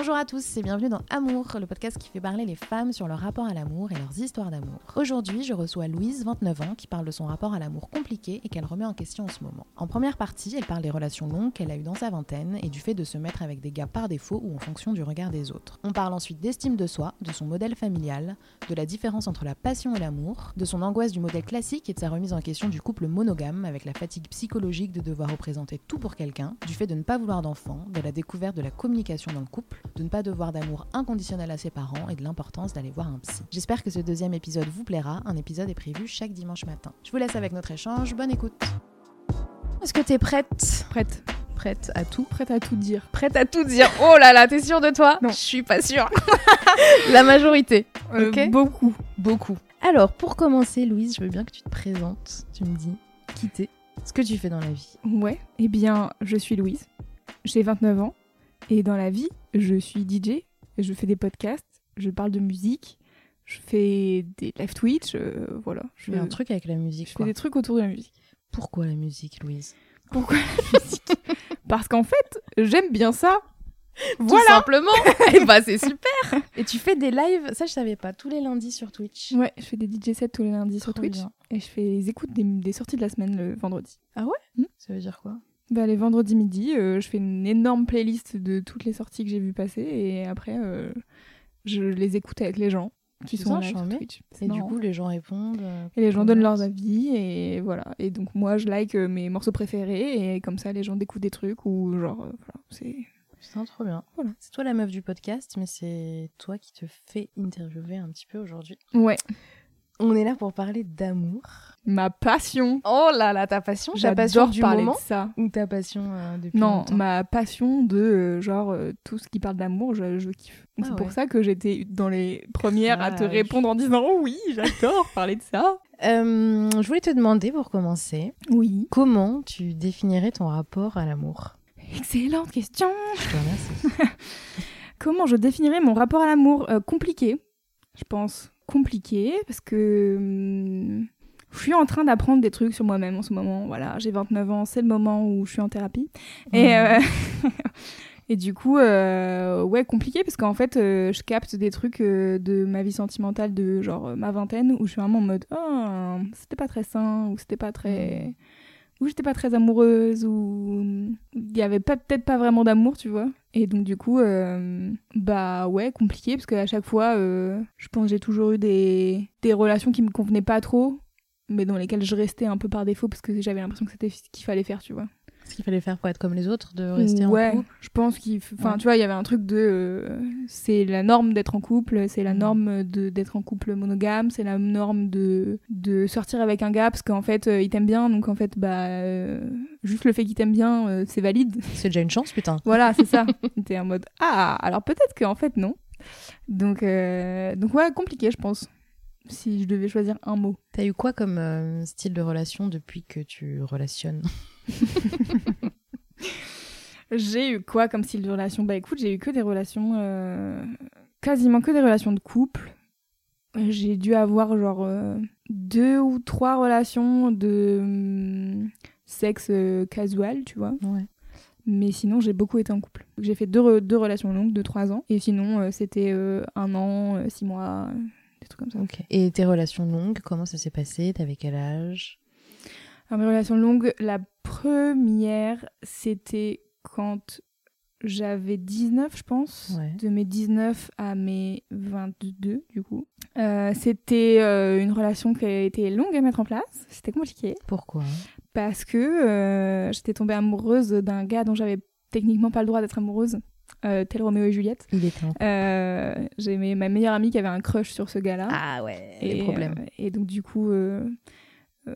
Bonjour à tous et bienvenue dans Amour, le podcast qui fait parler les femmes sur leur rapport à l'amour et leurs histoires d'amour. Aujourd'hui, je reçois Louise, 29 ans, qui parle de son rapport à l'amour compliqué et qu'elle remet en question en ce moment. En première partie, elle parle des relations longues qu'elle a eues dans sa vingtaine et du fait de se mettre avec des gars par défaut ou en fonction du regard des autres. On parle ensuite d'estime de soi, de son modèle familial, de la différence entre la passion et l'amour, de son angoisse du modèle classique et de sa remise en question du couple monogame avec la fatigue psychologique de devoir représenter tout pour quelqu'un, du fait de ne pas vouloir d'enfants, de la découverte de la communication dans le couple, de ne pas devoir d'amour inconditionnel à ses parents et de l'importance d'aller voir un psy. J'espère que ce deuxième épisode vous plaira. Un épisode est prévu chaque dimanche matin. Je vous laisse avec notre échange. Bonne écoute. Est-ce que t'es prête? Prête. Prête à tout? Prête à tout dire. Prête à tout dire. Oh là là, t'es sûre de toi? Non. Je suis pas sûre. la majorité. Euh, Ok. Beaucoup. Beaucoup. Alors, pour commencer, Louise, je veux bien que tu te présentes. Tu me dis qui t'es, ce que tu fais dans la vie. Ouais. Eh bien, je suis Louise. J'ai 29 ans. Et dans la vie, je suis DJ. Je fais des podcasts. Je parle de musique. Je fais des live Twitch. euh, voilà. Je fais un truc avec la musique. Je fais quoi. des trucs autour de la musique. Pourquoi la musique, Louise? Pourquoi la musique? Parce qu'en fait, j'aime bien ça. Tout Voilà. simplement. Et bah c'est super. Et tu fais des lives, ça je savais pas, tous les lundis sur Twitch. Ouais, je fais des DJ sets tous les lundis sur Twitch. bien. Et je fais les écoutes des, des sorties de la semaine le vendredi. Ça veut dire quoi? Bah, les vendredis midi, euh, je fais une énorme playlist de toutes les sorties que j'ai vues passer et après, euh, je les écoute avec les gens qui C'est sont en live sur. Twitch. C'est Et du coup, les gens répondent. euh, et les gens donnent leurs avis et voilà. Et donc moi, je like euh, mes morceaux préférés et comme ça, les gens découvrent des trucs ou genre, euh, voilà, c'est... Putain, trop bien. Voilà. C'est toi la meuf du podcast, mais c'est toi qui te fais interviewer un petit peu aujourd'hui. Ouais, On est là pour parler d'amour. ma passion. Oh là là, ta passion Ta passion J'adore du parler moment de ça. ou ta passion euh, depuis Non, longtemps ma passion de euh, genre euh, tout ce qui parle d'amour, je, je kiffe. Ah c'est ouais. pour ça que j'étais dans les premières à te répondre en disant oh oui, j'adore parler de ça. Euh, Je voulais te demander pour commencer, Oui. comment tu définirais ton rapport à l'amour? Excellente question. Je te remercie. Comment je définirais mon rapport à l'amour? Compliqué, je pense. Compliqué, parce que hum, je suis en train d'apprendre des trucs sur moi-même en ce moment. Voilà, j'ai 29 ans, c'est le moment où je suis en thérapie. Et, euh, et du coup, euh, ouais, compliqué, parce qu'en fait, euh, je capte des trucs de ma vie sentimentale de genre ma vingtaine, où je suis vraiment en mode, oh, c'était pas très sain, ou c'était pas très... Ou j'étais pas très amoureuse, ou il y avait peut-être pas vraiment d'amour, tu vois. Et donc du coup, euh, bah ouais, compliqué, parce qu'à chaque fois, euh, je pense j'ai toujours eu des, des relations qui me convenaient pas trop, mais dans lesquelles je restais un peu par défaut, parce que j'avais l'impression que c'était ce qu'il fallait faire, tu vois. Ce qu'il fallait faire pour être comme les autres, de rester ouais, en couple je pense qu'il... Enfin, Ouais. tu vois, il y avait un truc de... euh, c'est la norme d'être en couple, c'est la Mhm. norme de- d'être en couple monogame, c'est la norme de, de sortir avec un gars, parce qu'en fait, euh, il t'aime bien, donc en fait, bah... euh, juste le fait qu'il t'aime bien, c'est valide. C'est déjà une chance, putain. Voilà, c'est ça. T'es en mode ah, alors peut-être qu'en fait non. Donc donc ouais, compliqué, je pense. Si je devais choisir un mot. T'as eu quoi comme euh, style de relation depuis que tu relationnes? J'ai eu quoi comme style de relation? Bah écoute, j'ai eu que des relations, euh, quasiment que des relations de couple. J'ai dû avoir genre euh, deux ou trois relations de hum, sexe euh, casual, tu vois. Ouais. Mais sinon, j'ai beaucoup été en couple. J'ai fait deux, re- deux relations longues de trois ans. Et sinon, c'était un an, six mois, des trucs comme ça. Et tes relations longues, comment ça s'est passé? T'avais quel âge? Mes relations longues, la première, c'était quand j'avais 19, je pense. Ouais. De mes 19 à mes 22, du coup. Euh, c'était euh, une relation qui a été longue à mettre en place. C'était compliqué. Pourquoi? Parce que euh, j'étais tombée amoureuse d'un gars dont j'avais techniquement pas le droit d'être amoureuse. Tel Roméo et Juliette. Il était en J'ai mes- ma meilleure amie qui avait un crush sur ce gars-là. Ah ouais, et, les problèmes. et donc du coup,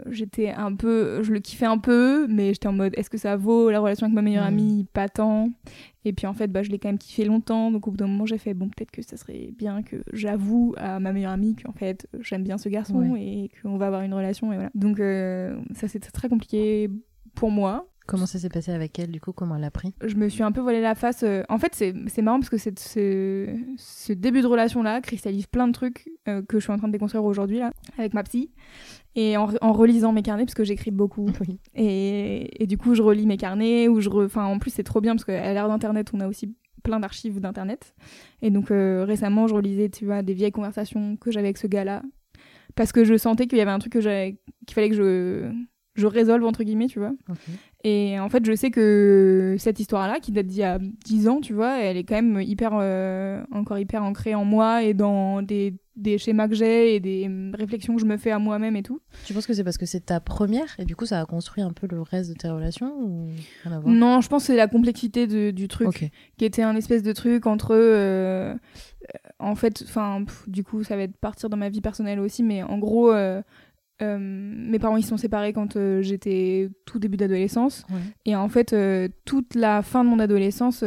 j'étais un peu, je le kiffais un peu, mais j'étais en mode est-ce que ça vaut la relation avec ma meilleure Mm. amie? Pas tant. Et puis en fait, bah, je l'ai quand même kiffé longtemps, donc au bout d'un moment, j'ai fait bon, peut-être que ça serait bien que j'avoue à ma meilleure amie qu'en fait, j'aime bien ce garçon et qu'on va avoir une relation, et voilà. Donc euh, ça, c'était très compliqué pour moi. Comment ça s'est passé avec elle, du coup? Comment elle a pris? Je me suis un peu voilé la face. euh, En fait, c'est c'est marrant parce que c'est- ce, ce début de relation-là cristallise plein de trucs euh, que je suis en train de déconstruire aujourd'hui, là, avec ma psy. Et en, en relisant mes carnets, parce que j'écris beaucoup. Oui. Et, et du coup, je relis mes carnets. Ou je re- enfin, en plus, c'est trop bien parce qu'à l'ère d'Internet, on a aussi plein d'archives d'Internet. Et donc, euh, récemment, je relisais, tu vois, des vieilles conversations que j'avais avec ce gars-là. Parce que je sentais qu'il y avait un truc que j'avais- qu'il fallait que je, je résolve, entre guillemets, tu vois. Et en fait, je sais que cette histoire-là, qui date d'il y a 10 ans, tu vois, elle est quand même hyper, euh, encore hyper ancrée en moi et dans des, des schémas que j'ai et des réflexions que je me fais à moi-même et tout. Tu penses que c'est parce que c'est ta première et du coup ça a construit un peu le reste de tes relations ou Non, je pense que c'est la complexité de- du truc, qui était un espèce de truc entre. euh, euh, en fait, enfin, du coup, ça va être partir dans ma vie personnelle aussi, mais en gros. euh, euh, mes parents ils sont séparés quand euh, j'étais tout début d'adolescence Ouais. Et en fait, euh, toute la fin de mon adolescence,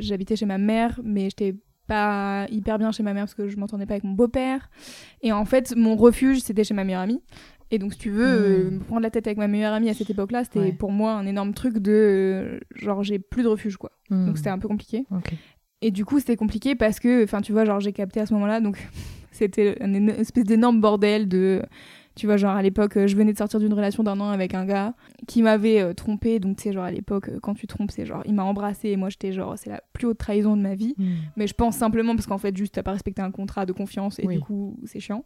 j'habitais chez ma mère, mais j'étais pas hyper bien chez ma mère parce que je m'entendais pas avec mon beau-père. Et en fait, mon refuge, c'était chez ma meilleure amie. Et donc, si tu veux, me prendre la tête avec ma meilleure amie à cette époque-là, c'était Ouais. pour moi un énorme truc de genre, j'ai plus de refuge, quoi. Hmm. Donc, c'était un peu compliqué. Et du coup, c'était compliqué parce que, enfin, tu vois, genre, j'ai capté à ce moment-là, donc c'était une espèce d'énorme bordel de. Tu vois, genre, à l'époque, euh, je venais de sortir d'une relation d'un an avec un gars qui m'avait euh, trompé. Donc, tu sais, genre, à l'époque, euh, quand tu trompes, c'est genre, il m'a embrassé et moi, j'étais genre, c'est la plus haute trahison de ma vie. Hmm. Mais je pense simplement parce qu'en fait, juste, t'as pas respecté un contrat de confiance et Oui. du coup, c'est chiant.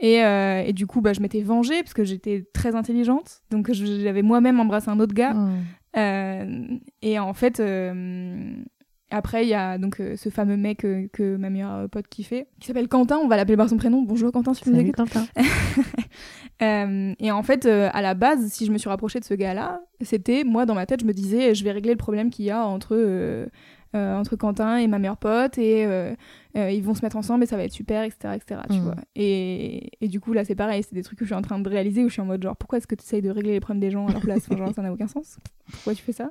Et, euh, et du coup, bah, je m'étais vengée parce que j'étais très intelligente. Donc, j'avais moi-même embrassé un autre gars. Euh, et en fait, euh, après, il y a donc euh, ce fameux mec euh, que ma meilleure pote kiffait, qui s'appelle Quentin, on va l'appeler par son prénom. Bonjour Quentin, si Salut, écoutes. Quentin. Euh, et en fait, euh, à la base, si je me suis rapprochée de ce gars-là, c'était, moi, dans ma tête, je me disais, je vais régler le problème qu'il y a entre, euh, euh, entre Quentin et ma meilleure pote, et euh, euh, ils vont se mettre ensemble et ça va être super, etc. etc. tu Mhm. vois. Et, et du coup, là, c'est pareil, c'est des trucs que je suis en train de réaliser où je suis en mode, genre, pourquoi est-ce que tu essayes de régler les problèmes des gens à leur place? Genre, ça n'a aucun sens. Pourquoi tu fais ça?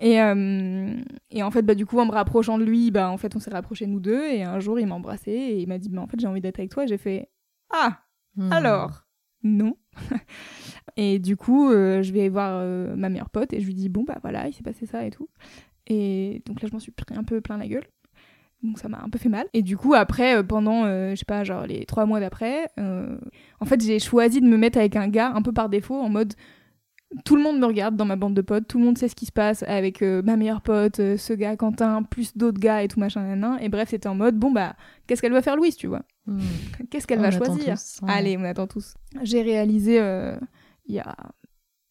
Et, euh, et en fait, bah, du coup, en me rapprochant de lui, bah, en fait, on s'est rapprochés nous deux. Et un jour, il m'a embrassé et il m'a dit, bah, en fait, j'ai envie d'être avec toi. J'ai fait, ah, Hmm. alors, non. et du coup, euh, je vais voir euh, ma meilleure pote et je lui dis bon bah voilà, il s'est passé ça et tout. Et donc là, je m'en suis pris un peu plein la gueule. Donc ça m'a un peu fait mal. Et du coup, après, pendant, euh, je sais pas, genre les trois mois d'après, euh, en fait, j'ai choisi de me mettre avec un gars un peu par défaut, en mode tout le monde me regarde dans ma bande de potes, tout le monde sait ce qui se passe avec euh, ma meilleure pote, euh, ce gars Quentin, plus d'autres gars et tout machin. Et bref, c'était en mode bon bah, qu'est-ce qu'elle va faire Louise, tu vois? Hmm. Qu'est-ce qu'elle On va choisir? tous, ouais. Allez, on attend tous. J'ai réalisé euh, il y, a,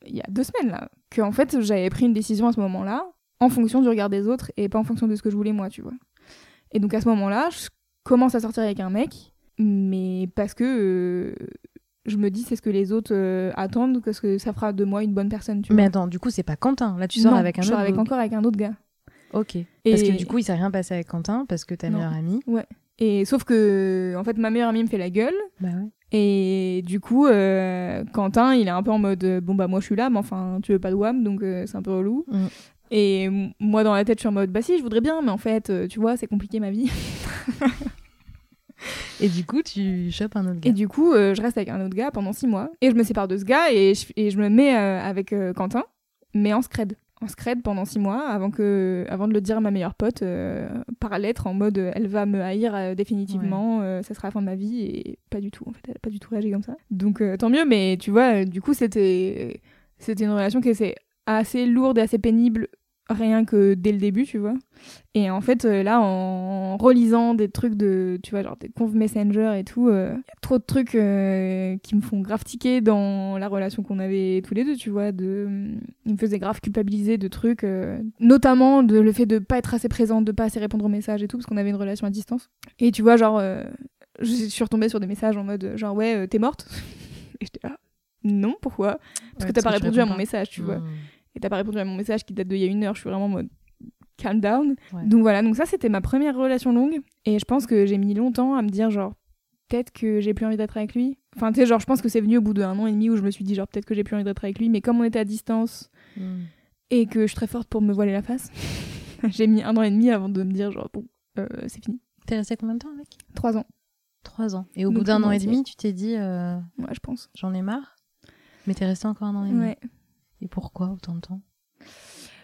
y a deux semaines là que en fait j'avais pris une décision à ce moment-là en fonction du regard des autres et pas en fonction de ce que je voulais moi, tu vois. Et donc à ce moment-là, je commence à sortir avec un mec, mais parce que je me dis c'est ce que les autres euh, attendent, que ce que ça fera de moi une bonne personne, tu Mais vois. attends, du coup, c'est pas Quentin. Là, tu sors Non, avec un je autre. sors avec encore avec un autre gars. Ok. Et- Parce que du coup, il s'est rien passé avec Quentin parce que ta Non. meilleure amie. Et sauf que en fait ma meilleure amie me fait la gueule Bah ouais. Et du coup, euh, Quentin, il est un peu en mode euh, bon bah moi je suis là, mais enfin tu veux pas de WAM, donc euh, c'est un peu relou. Mm. Et moi dans la tête, je suis en mode bah si, je voudrais bien, mais en fait, tu vois, c'est compliqué ma vie. Et du coup, tu chopes un autre gars. Et du coup, euh, je reste avec un autre gars pendant six mois. Et je me sépare de ce gars et je, et je me mets euh, avec euh, Quentin, mais en scred. En scred pendant six mois avant, que, avant de le dire à ma meilleure pote par lettre en mode elle va me haïr définitivement, ça sera la fin de ma vie et pas du tout en fait, elle a pas du tout réagi comme ça. Donc tant mieux, mais tu vois, du coup c'était c'était une relation qui était assez lourde et assez pénible rien que dès le début, tu vois. Et en fait, euh, là, en relisant des trucs de, tu vois, genre des conf messenger et tout, y a trop de trucs euh, qui me font grave tiquer dans la relation qu'on avait tous les deux, tu vois. De, il me faisait grave culpabiliser de trucs, euh, notamment de le fait de pas être assez présente, de pas assez répondre aux messages et tout, parce qu'on avait une relation à distance. Et tu vois, genre, euh, je suis retombée sur des messages en mode, genre, ouais, euh, t'es morte? Et j'étais là, non, pourquoi? Parce Ouais, que t'as pas répondu à mon pas. message, tu vois Hmm. Et t'as pas répondu à mon message qui date d'il y a une heure, je suis vraiment en mode calm down. Ouais. Donc voilà, donc ça c'était ma première relation longue et je pense que j'ai mis longtemps à me dire genre peut-être que j'ai plus envie d'être avec lui. Enfin, tu sais, genre, je pense que c'est venu au bout d'un an et demi où je me suis dit, genre, peut-être que j'ai plus envie d'être avec lui. Mais comme on était à distance Hmm. et que je suis très forte pour me voiler la face, j'ai mis un an et demi avant de me dire, genre, bon, euh, c'est fini. T'es resté combien de temps avec? Trois ans, Trois ans. Et au Donc, bout d'un an et demi, tu t'es dit euh, ouais, je pense. j'en ai marre? Mais t'es resté encore un an et demi? Ouais. Et pourquoi autant de temps?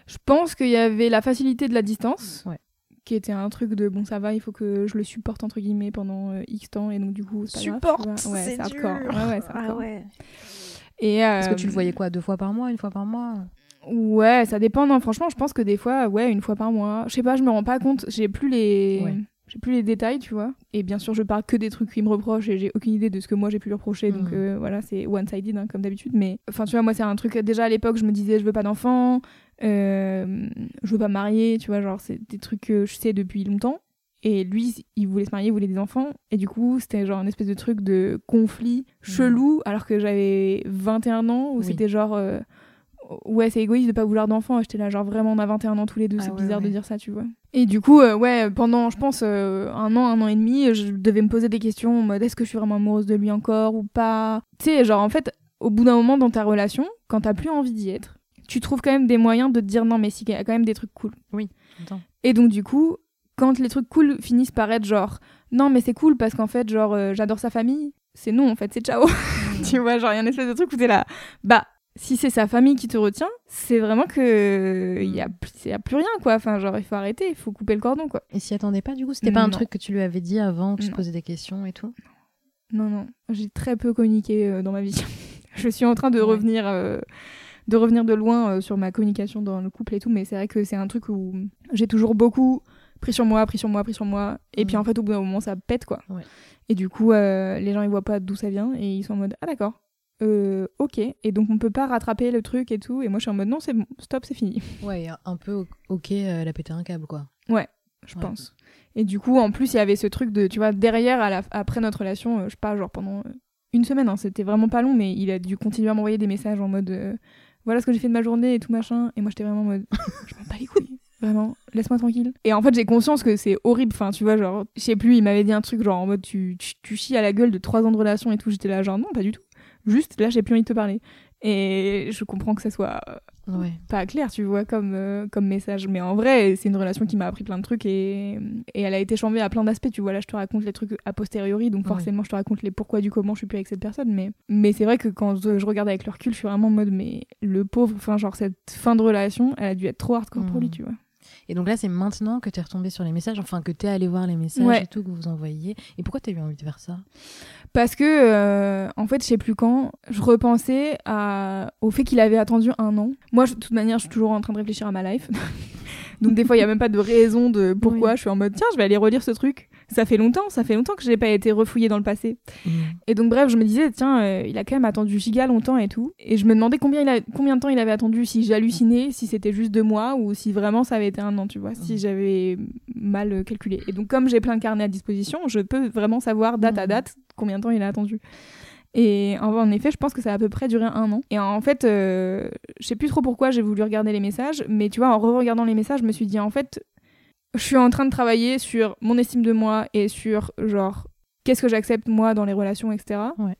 Je pense qu'il y avait la facilité de la distance. Ouais. Qui était un truc de bon, ça va, il faut que je le supporte entre guillemets pendant euh, X temps et donc du coup, tu vois. Ouais, c'est hardcore. Ouais, ouais, c'est hardcore. Et, Est-ce que euh, tu le voyais quoi Deux fois par mois Une fois par mois? Ouais, ça dépend. Non, franchement, je pense que des fois, ouais, une fois par mois. Je sais pas, je me rends pas compte. J'ai plus les. Ouais. J'ai plus les détails, tu vois. Et bien sûr, je parle que des trucs qu'il me reproche et j'ai aucune idée de ce que moi j'ai pu lui reprocher. Donc Mhm. euh, voilà, c'est one-sided hein, comme d'habitude. Mais enfin, tu vois, moi, c'est un truc. Déjà à l'époque, je me disais, je veux pas d'enfant, euh, je veux pas me marier, tu vois. Genre, c'est des trucs que je sais depuis longtemps. Et lui, il voulait se marier, il voulait des enfants. Et du coup, c'était genre une espèce de truc de conflit chelou, alors que j'avais 21 ans, où Oui. c'était genre. euh, ouais, c'est égoïste de pas vouloir d'enfant. J'étais là, genre vraiment, on a 21 ans tous les deux, Ah c'est ouais, bizarre de dire ça, tu vois. Et du coup, euh, ouais, pendant, je pense, euh, un an, un an et demi, je devais me poser des questions en mode est-ce que je suis vraiment amoureuse de lui encore ou pas? Tu sais, genre en fait, au bout d'un moment dans ta relation, quand t'as plus envie d'y être, tu trouves quand même des moyens de te dire non, mais si, il y a quand même des trucs cool. Attends. Et donc, du coup, quand les trucs cool finissent par être genre non, mais c'est cool parce qu'en fait, genre, euh, j'adore sa famille, c'est non, en fait, c'est ciao. tu vois, genre, il y a une espèce de truc où t'es là, bah, si c'est sa famille qui te retient, c'est vraiment que il y a, plus- y a plus rien, quoi. Enfin, genre, il faut arrêter, il faut couper le cordon, quoi. Et s'y attendait pas du coup C'était pas un truc que tu lui avais dit avant, que tu te posais des questions et tout? Non, non, j'ai très peu communiqué euh, dans ma vie. je suis en train de Ouais. revenir, euh, de revenir de loin euh, sur ma communication dans le couple et tout, mais c'est vrai que c'est un truc où j'ai toujours beaucoup pris sur moi, pris sur moi, pris sur moi, et puis Mhm. en fait au bout d'un moment ça pète quoi. Ouais. Et du coup euh, les gens ils voient pas d'où ça vient et ils sont en mode ah d'accord. Euh, ok, et donc on peut pas rattraper le truc et tout, et moi je suis en mode non, c'est bon, stop, c'est fini. Ouais, un peu ok, euh, elle a pété un câble quoi. je Ouais. pense. Et du coup, en plus, il y avait ce truc de, tu vois, derrière, à la- après notre relation, euh, je sais pas, genre pendant euh, une semaine, hein, c'était vraiment pas long, mais il a dû continuer à m'envoyer des messages en mode voilà ce que j'ai fait de ma journée et tout machin. Et moi, j'étais vraiment en mode je m'en bats les couilles, vraiment, laisse-moi tranquille. Et en fait, j'ai conscience que c'est horrible, enfin, tu vois, genre, je sais plus, il m'avait dit un truc genre en mode tu, tu, tu chies à la gueule de trois ans de relation et tout. J'étais là, genre non, pas du tout. Juste là, j'ai plus envie de te parler. Et je comprends que ça soit Ouais. pas clair, tu vois, comme, euh, comme message. Mais en vrai, c'est une relation qui m'a appris plein de trucs et, et elle a été chambée à plein d'aspects. Tu vois, là, je te raconte les trucs a posteriori, donc Ouais. forcément, je te raconte les pourquoi du comment je suis plus avec cette personne. Mais, mais c'est vrai que quand je, je regarde avec le recul, je suis vraiment en mode, mais le pauvre, enfin, genre, cette fin de relation, elle a dû être trop hardcore pour lui, Mhm. tu vois. Et donc là, c'est maintenant que t'es retombé sur les messages, enfin que t'es allé voir les messages Ouais. et tout que vous envoyiez. Et pourquoi t'as eu envie de faire ça? Parce que, euh, en fait, je sais plus quand, je repensais à... au fait qu'il avait attendu un an. Moi, je- de toute manière, je suis toujours en train de réfléchir à ma life. Donc, des fois, il y a même pas de raison de pourquoi. Oui. Je suis en mode, tiens, je vais aller relire ce truc. Ça fait longtemps, ça fait longtemps que j'ai pas été refouillée dans le passé. Et donc, bref, je me disais, tiens, euh, il a quand même attendu giga longtemps et tout. Et je me demandais combien, il a... combien de temps il avait attendu, si j'hallucinais, si c'était juste deux mois ou si vraiment ça avait été un an, tu vois, si Mhm. j'avais mal calculé. Et donc, comme j'ai plein de carnets à disposition, je peux vraiment savoir date à Mhm. date combien de temps il a attendu. Et en, effet, je pense que ça a à peu près duré un an. Et en fait, euh, je sais plus trop pourquoi j'ai voulu regarder les messages, mais tu vois, en re-regardant les messages, je me suis dit, en fait, je suis en train de travailler sur mon estime de moi et sur, genre, qu'est-ce que j'accepte moi dans les relations, etc. Ouais.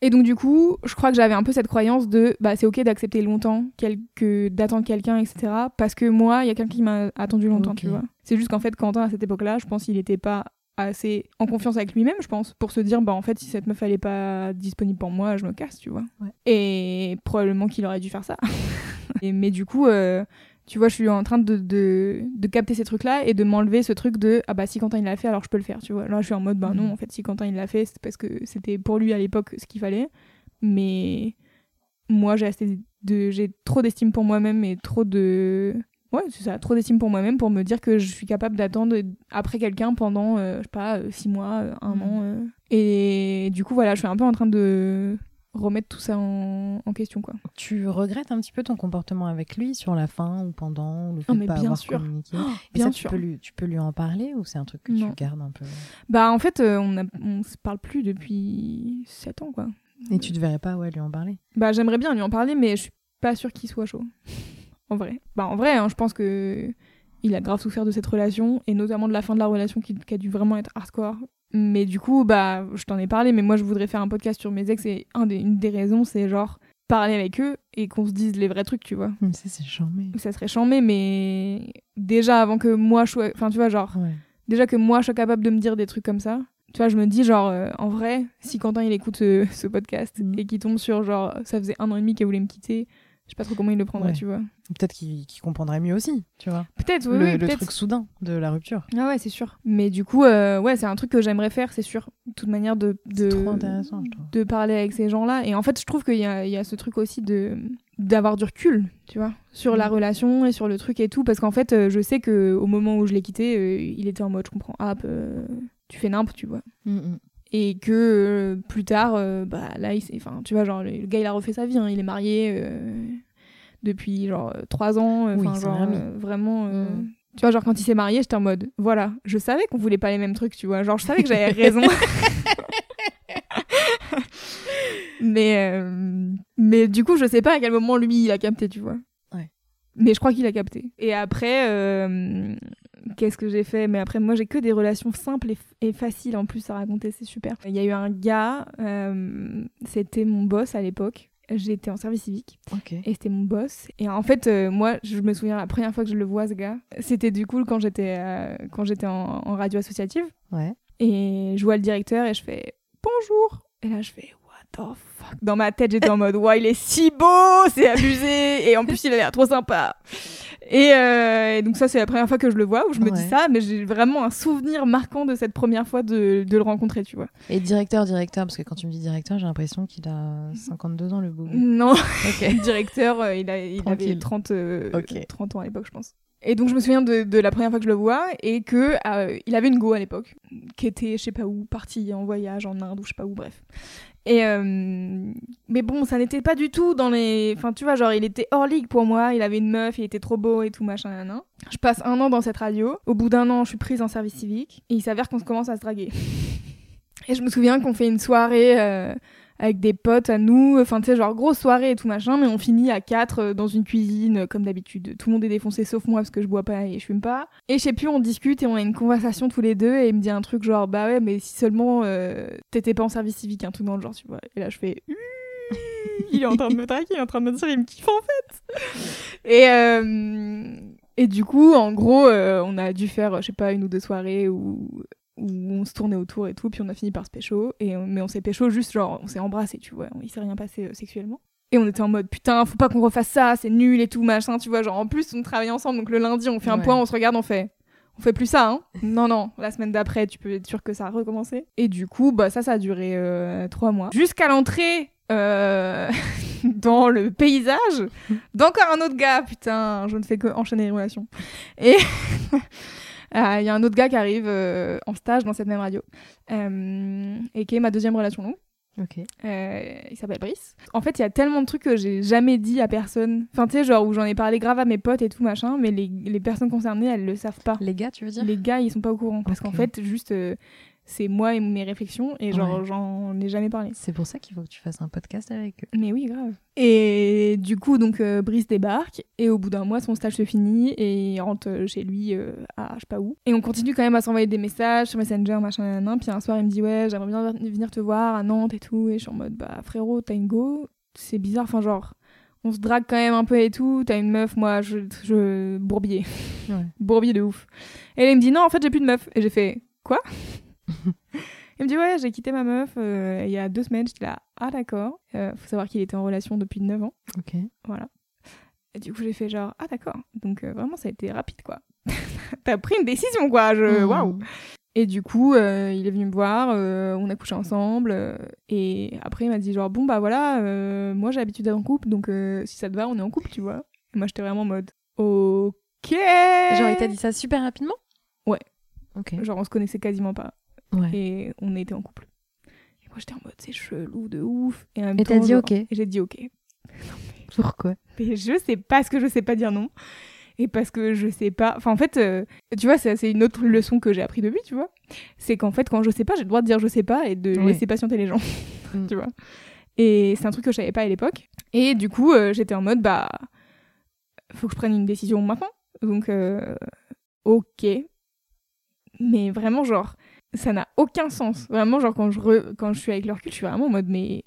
Et donc, du coup, je crois que j'avais un peu cette croyance de, bah, c'est ok d'accepter longtemps, quelque... d'attendre quelqu'un, etc. Parce que moi, il y a quelqu'un qui m'a attendu longtemps, tu vois. C'est juste qu'en fait, Quentin, à cette époque-là, je pense qu'il était pas assez en confiance avec lui-même, je pense, pour se dire, bah en fait, si cette meuf elle est pas disponible pour moi, je me casse, tu vois. Ouais. Et probablement qu'il aurait dû faire ça. Et, mais du coup, euh, tu vois, je suis en train de, de, de capter ces trucs-là et de m'enlever ce truc de, ah bah si Quentin il l'a fait, alors je peux le faire, tu vois. Là, je suis en mode, bah non, en fait, si Quentin il l'a fait, c'est parce que c'était pour lui à l'époque ce qu'il fallait. Mais moi, j'ai assez de, j'ai trop d'estime pour moi-même et trop de Ouais, c'est ça, trop d'estime pour moi-même pour me dire que je suis capable d'attendre après quelqu'un pendant, euh, je sais pas, euh, six mois, euh, un Mhm. an. euh. Et du coup, voilà, je suis un peu en train de remettre tout ça en, en question, quoi. Tu regrettes un petit peu ton comportement avec lui sur la fin ou pendant, le fait Oh, de mais pas bien avoir sûr. communiqué? Et bien ça, sûr. Tu peux, lui, tu peux lui en parler ou c'est un truc que Non. tu gardes un peu? Bah, en fait, on, a, on se parle plus depuis sept ans, quoi. Et tu te verrais pas ouais, lui en parler? Bah, j'aimerais bien lui en parler, mais je suis pas sûre qu'il soit chaud. En vrai. Bah, en vrai, hein, je pense que il a grave souffert de cette relation, et notamment de la fin de la relation qui, qui a dû vraiment être hardcore. Mais du coup, bah, je t'en ai parlé, mais moi, je voudrais faire un podcast sur mes ex et un des, une des raisons, c'est genre parler avec eux et qu'on se dise les vrais trucs, tu vois. Mais ça, c'est charmé. Ça serait chambé, mais déjà avant que moi je sois. Enfin, tu vois, genre, Ouais. déjà que moi je sois capable de me dire des trucs comme ça. Tu vois, je me dis, genre, euh, en vrai, si Quentin il écoute ce, ce podcast Mhm. et qu'il tombe sur, genre, ça faisait un an et demi qu'elle voulait me quitter, je sais pas trop comment il le prendrait, Ouais. tu vois. Peut-être qu'il comprendrait mieux aussi, tu vois. Peut-être, oui, le oui, le truc soudain de la rupture. Ah ouais, c'est sûr. Mais du coup, euh, ouais, c'est un truc que j'aimerais faire, c'est sûr. De toute manière, de, de, C'est trop intéressant, je trouve. de parler avec ces gens-là. Et en fait, je trouve qu'il y a, il y a ce truc aussi de d'avoir du recul, tu vois, sur la Mm. relation et sur le truc et tout. Parce qu'en fait, euh, je sais que au moment où je l'ai quitté, euh, il était en mode, je comprends, ah, euh, tu fais nimp, tu vois. Mm, mm. Et que euh, plus tard, euh, bah là, il enfin, tu vois, genre, le gars, il a refait sa vie. hein. Il est marié euh, depuis, genre, euh, trois ans. Oui, genre, vraiment... Mm. Tu vois, genre, quand il s'est marié, j'étais en mode, voilà, je savais qu'on voulait pas les mêmes trucs, tu vois. Genre, je savais que j'avais raison. mais, mais du coup, je sais pas à quel moment lui, il a capté, tu vois. Mais je crois qu'il a capté. Et après, euh, qu'est-ce que j'ai fait? Mais après, moi, j'ai que des relations simples et, faciles en plus à raconter, c'est super. Il y a eu un gars, euh, c'était mon boss à l'époque. J'étais en service civique et c'était mon boss. Et en fait, euh, moi, je me souviens la première fois que je le vois, ce gars, c'était du coup quand j'étais quand j'étais en, en radio associative. Ouais. Et je vois le directeur et je fais bonjour. Et là, je fais the fuck? Dans ma tête, j'étais en mode ouais, il est si beau, c'est abusé. Et en plus, il a l'air trop sympa. Et, euh, et donc, ça, c'est la première fois que je le vois où je me dis ça. Mais j'ai vraiment un souvenir marquant de cette première fois de, de le rencontrer, tu vois. Et directeur, directeur, parce que quand tu me dis directeur, j'ai l'impression qu'il a 52 ans, le beau. Non, directeur, euh, il, a, il avait Tranquille. 30, euh, Ok. 30 ans à l'époque, je pense. Et donc je me souviens de, de la première fois que je le vois et que euh, il avait une go à l'époque qui était je sais pas où parti en voyage en Inde ou je sais pas où bref. Et euh, mais bon ça n'était pas du tout dans les enfin tu vois genre il était hors ligue pour moi il avait une meuf il était trop beau et tout machin nan, nan. Je passe un an dans cette radio au bout d'un an je suis prise en service civique et il s'avère qu'on commence à se draguer. Et je me souviens qu'on fait une soirée euh, avec des potes à nous, enfin tu sais, genre grosse soirée et tout machin, mais on finit à 4 dans une cuisine, euh, comme d'habitude. Tout le monde est défoncé sauf moi parce que je bois pas et je fume pas. Et je sais plus, on discute et on a une conversation tous les deux et il me dit un truc genre, bah ouais, mais si seulement euh, t'étais pas en service civique, un truc dans le genre, tu vois. Et là je fais, il est en train de me traquer, il est en train de me dire, il me kiffe en fait. Et, euh, et du coup, en gros, euh, on a dû faire, je sais pas, une ou deux soirées où, où on se tournait autour et tout, puis on a fini par se pécho. Et, on- mais on s'est pécho juste, genre, on s'est embrassé, tu vois, il s'est rien passé euh, sexuellement. Et on était en mode putain, faut pas qu'on refasse ça, c'est nul et tout, machin, tu vois. Genre, en plus, on travaille ensemble, donc le lundi, on fait un Ouais. point, on se regarde, on fait. On fait plus ça, hein Non, non, la semaine d'après, tu peux être sûr que ça a recommencé. Et du coup, bah, ça, ça a duré euh, trois mois. Jusqu'à l'entrée euh, dans le paysage d'encore un autre gars. Putain, je ne fais que enchaîner les relations. Et ah, il y a un autre gars qui arrive euh, en stage dans cette même radio euh, et qui est ma deuxième relation longue. Ok. Euh, il s'appelle Brice. En fait, il y a tellement de trucs que j'ai jamais dit à personne. Enfin, tu sais, genre où j'en ai parlé grave à mes potes et tout machin, mais les, les personnes concernées, elles le savent pas. Les gars, tu veux dire? Les gars, ils sont pas au courant parce qu'en fait, juste euh, c'est moi et mes réflexions et genre Ouais. j'en ai jamais parlé. C'est pour ça qu'il faut que tu fasses un podcast avec eux. Mais oui, grave. Et du coup, donc euh, Brice débarque et au bout d'un mois, son stage se finit et il rentre euh, chez lui à à je sais pas où. Et on continue quand même à s'envoyer des messages sur Messenger, machin, nan, nan. Puis un soir, il me dit ouais, j'aimerais bien venir te voir à Nantes et tout. Et je suis en mode bah frérot, t'as une go. C'est bizarre, enfin genre. On se drague quand même un peu et tout. T'as une meuf, moi, je, je bourbier. Ouais. bourbier de ouf. Et là, il me dit non, en fait, j'ai plus de meuf. Et j'ai fait quoi? Il me dit ouais, j'ai quitté ma meuf euh, il y a deux semaines. J'étais là, ah d'accord. Euh, faut savoir qu'il était en relation depuis 9 ans. Ok. Voilà. Et du coup, j'ai fait genre, ah d'accord. Donc euh, vraiment, ça a été rapide quoi. T'as pris une décision quoi. Je... Mmh. Waouh. Et du coup, euh, il est venu me voir, euh, on a couché ensemble. euh, et après, il m'a dit genre, bon bah voilà, moi j'ai l'habitude d'être en couple, donc si ça te va, on est en couple, tu vois. Et moi, j'étais vraiment en mode, ok. Genre, il t'a dit ça super rapidement? Ouais. Ok. Genre, on se connaissait quasiment pas. Ouais. Et on était en couple. Et moi, j'étais en mode, c'est chelou de ouf. Et, t'as dit ok Et j'ai dit ok. Pourquoi Mais je sais pas ce que je sais pas dire non. Et parce que je sais pas. Enfin, en fait, euh, tu vois, c'est c'est une autre leçon que j'ai appris depuis, tu vois. C'est qu'en fait, quand je sais pas, j'ai le droit de dire je sais pas et de Ouais. laisser patienter les gens, Mm. tu vois. Et c'est un truc que je savais pas à l'époque. Et du coup, euh, j'étais en mode, bah, faut que je prenne une décision maintenant. Donc, euh, ok. Mais vraiment, genre, ça n'a aucun sens. Vraiment, genre, quand je, re- quand je suis avec le recul, je suis vraiment en mode, mais,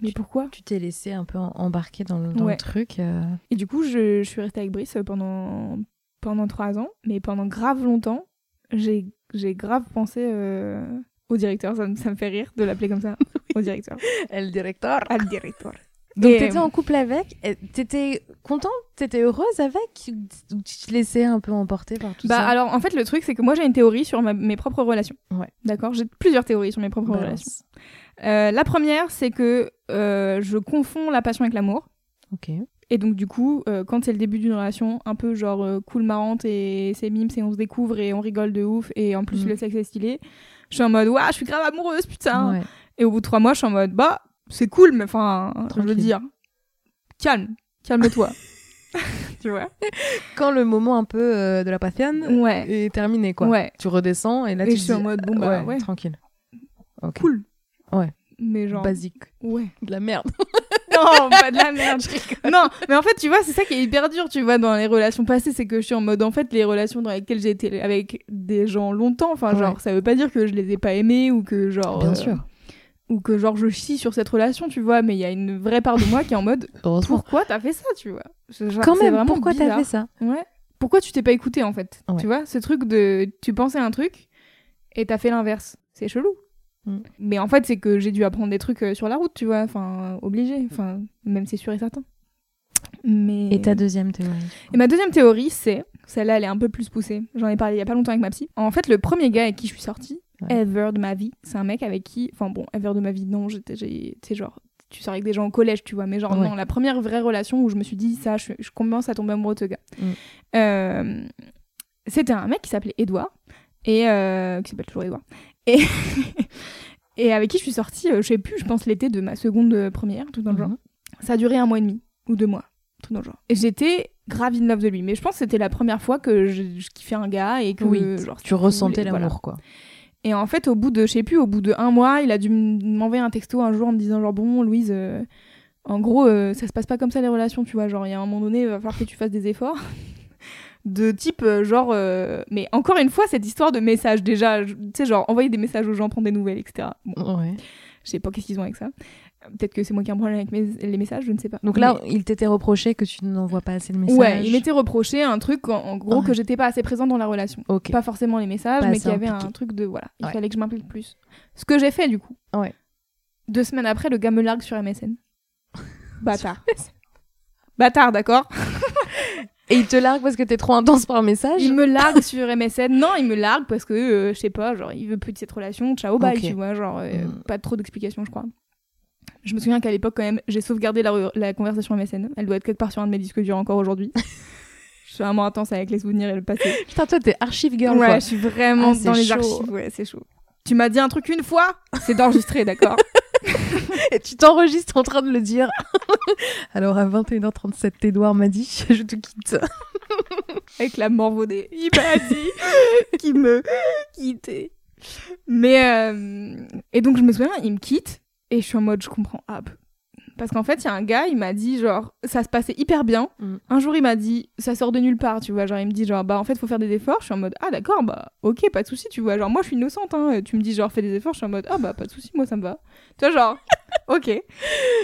mais pourquoi? Tu t'es laissé un peu embarquer dans le, dans Ouais. le truc. euh. Et du coup, je, je suis restée avec Brice pendant, pendant trois ans, mais pendant grave longtemps, j'ai j'ai grave pensé euh, au directeur. Ça, me- ça me fait rire de l'appeler comme ça, au directeur. El directeur. Al directeur. Donc t'étais euh, en couple avec. T'étais contente T'étais heureuse avec? Ou tu te laissais un peu emporter par tout Bah ça? alors en fait le truc c'est que moi j'ai une théorie sur ma- mes propres relations. Ouais. D'accord, j'ai plusieurs théories sur mes propres Balance. relations. Euh, la première c'est que euh, je confonds la passion avec l'amour. Ok. Et donc du coup, euh, quand c'est le début d'une relation un peu genre euh, cool marrante et c'est mimes et on se découvre et on rigole de ouf et en plus Mhm. le sexe est stylé, je suis en mode waouh je suis grave amoureuse putain. Ouais. Et au bout de trois mois je suis en mode bah c'est cool mais enfin je veux dire calme, calme-toi. tu vois Quand le moment un peu euh, de la passion Ouais. est terminé, quoi. Ouais. Tu redescends et là Et tu je suis en mode bon bah ouais, tranquille. Cool. Ouais. Mais genre Basique. ouais. De la merde. Non, pas de la merde. non, mais en fait, tu vois, c'est ça qui est hyper dur, tu vois, dans les relations passées, c'est que je suis en mode, en fait, les relations dans lesquelles j'ai été avec des gens longtemps, enfin, Ouais. genre, ça veut pas dire que je les ai pas aimés ou que, genre, Bien euh, sûr. Ou que, genre, je chie sur cette relation, tu vois, mais il y a une vraie part de moi qui est en mode, pourquoi t'as fait ça, tu vois? Genre, Quand même, pourquoi t'as fait ça? Ouais. Pourquoi tu t'es pas écouté, en fait? Ouais. Tu vois, ce truc de, tu pensais un truc et t'as fait l'inverse. C'est chelou. Mm. Mais en fait, c'est que j'ai dû apprendre des trucs euh, sur la route, tu vois, enfin, obligé, enfin, même c'est sûr et certain. Mais... Et ta deuxième théorie? Et ma deuxième théorie, c'est, celle-là, elle est un peu plus poussée. J'en ai parlé il y a pas longtemps avec ma psy. En fait, le premier gars avec qui je suis sortie, Ouais. ever de ma vie, c'est un mec avec qui, enfin bon, ever de ma vie, non, j'étais, sais, genre, tu sors avec des gens au collège, tu vois, mais genre, Ouais. non, la première vraie relation où je me suis dit, ça, je, je commence à tomber amoureux de ce gars. Mm. Euh, c'était un mec qui s'appelait Edouard, et euh, qui s'appelle toujours Edouard. Et, et avec qui je suis sortie, euh, je sais plus, je pense l'été de ma seconde euh, première, tout dans le genre. Mhm. Ça a duré un mois et demi ou deux mois, tout dans le genre. Et j'étais grave in love de lui. Mais je pense que c'était la première fois que je, je kiffais un gars et que Oui, genre, Tu ressentais l'amour, voilà. quoi. Et en fait, au bout de, je sais plus, au bout de un mois, il a dû m'envoyer un texto un jour en me disant genre bon, Louise, euh, en gros, euh, ça se passe pas comme ça les relations, tu vois. Genre, il y a un moment donné, il va falloir que tu fasses des efforts. De type, euh, genre, euh, mais encore une fois, cette histoire de messages, déjà, tu sais, genre, envoyer des messages aux gens, prendre des nouvelles, etc. Bon, Ouais. je sais pas qu'est-ce qu'ils ont avec ça. Peut-être que c'est moi qui ai un problème avec mes- les messages, je ne sais pas. Donc là, Mais- il t'était reproché que tu n'envoies pas assez de messages. Ouais, il m'était reproché un truc, en, en gros, Ouais. que j'étais pas assez présente dans la relation. Pas forcément les messages, Pas mais qu'il y avait un truc de, voilà, il Ouais. fallait que je m'implique plus. Ce que j'ai fait, du coup. Ouais. Deux semaines après, le gars me largue sur MSN. Bâtard. Bâtard, d'accord Et il te largue parce que t'es trop intense par message? Il me largue sur MSN. Non, il me largue parce que, euh, je sais pas, genre, il veut plus de cette relation. Ciao, bye, tu vois. Genre, euh, Mm. pas trop d'explications, je crois. Je me souviens qu'à l'époque, quand même, j'ai sauvegardé la, la conversation MSN. Elle doit être quelque part sur un de mes disques durs encore aujourd'hui. je suis vraiment intense avec les souvenirs et le passé. Putain, toi, t'es archive girl, ouais, quoi. je suis vraiment Ah, dans les chaud. archives. Ouais, c'est chaud. Tu m'as dit un truc une fois, c'est d'enregistrer, d'accord Et tu t'enregistres en train de le dire. Alors, à 21h37, Edouard m'a dit Je te quitte. Avec la morvaudée. Il m'a dit qu'il me quittait. Mais euh, et donc je me souviens, il me quitte et je suis en mode je comprends. Ah, parce qu'en fait, il y a un gars, il m'a dit genre ça se passait hyper bien. Mm. Un jour, il m'a dit ça sort de nulle part, tu vois. Genre, il me dit genre bah en fait, faut faire des efforts. Je suis en mode ah d'accord, bah ok, pas de souci, tu vois. Genre, moi, je suis innocente, hein. Tu me dis genre fais des efforts, je suis en mode ah bah pas de souci, moi ça me va. Tu vois, genre ok. Et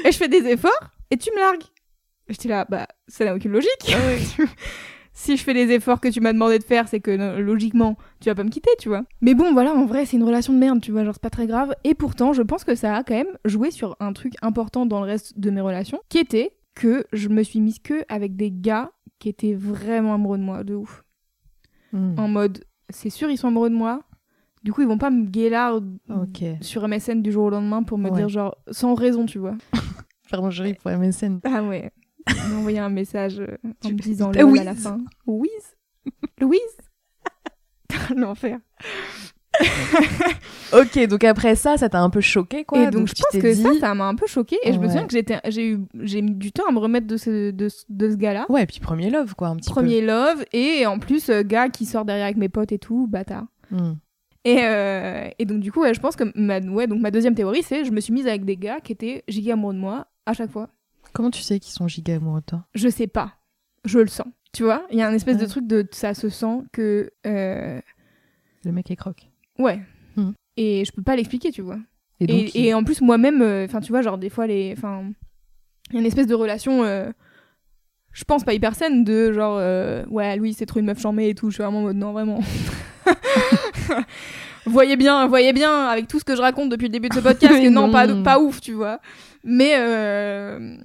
je fais des efforts et tu me largues. J'étais là, bah ça n'a aucune logique. si je fais les efforts que tu m'as demandé de faire, c'est que non, logiquement, tu vas pas me quitter, tu vois. Mais bon, voilà, en vrai, c'est une relation de merde, tu vois, genre c'est pas très grave. Et pourtant, je pense que ça a quand même joué sur un truc important dans le reste de mes relations, qui était que je me suis mise que avec des gars qui étaient vraiment amoureux de moi, de ouf. Mm. En mode, c'est sûr, ils sont amoureux de moi. Du coup, ils vont pas me guélard Ok. sur MSN du jour au lendemain pour me Ouais. dire genre sans raison, tu vois. Pardon, je ris pour MSN. Ah ouais. Il m'a envoyé un message euh, en me disant lol à la fin. Louise? Louise? L'enfer. Ok, donc après ça, ça t'a un peu choqué, quoi. et donc, je pense que dit... ça, ça m'a un peu choquée. Et je me souviens que j'étais, j'ai eu, j'ai mis du temps à me remettre de ce, de, de ce gars-là. Ouais, et puis premier love, quoi, un petit Premier love et en plus euh, gars qui sort derrière avec mes potes et tout, bâtard. peu. Mm. Et, euh, et donc du coup, ouais, je pense que ma, ouais, donc ma deuxième théorie, c'est je me suis mise avec des gars qui étaient giga amoureux de moi à chaque fois. Comment tu sais qu'ils sont giga amoureux de toi? Je sais pas, je le sens. Tu vois, il y a un espèce de Ouais. truc de ça se sent que euh, Le mec est croque. Ouais. Mhm. et je peux pas l'expliquer, tu vois. Et, donc, Et, et en plus, moi-même, euh, enfin, tu vois, genre, des fois, les. Enfin, il y a une espèce de relation. euh, je pense pas hyper saine de genre, ouais, Louis, c'est trop une meuf charmée et tout. Je suis vraiment en mode, non, vraiment. voyez bien, voyez bien, avec tout ce que je raconte depuis le début de ce podcast, que non, Pas, pas ouf, tu vois. Mais. euh,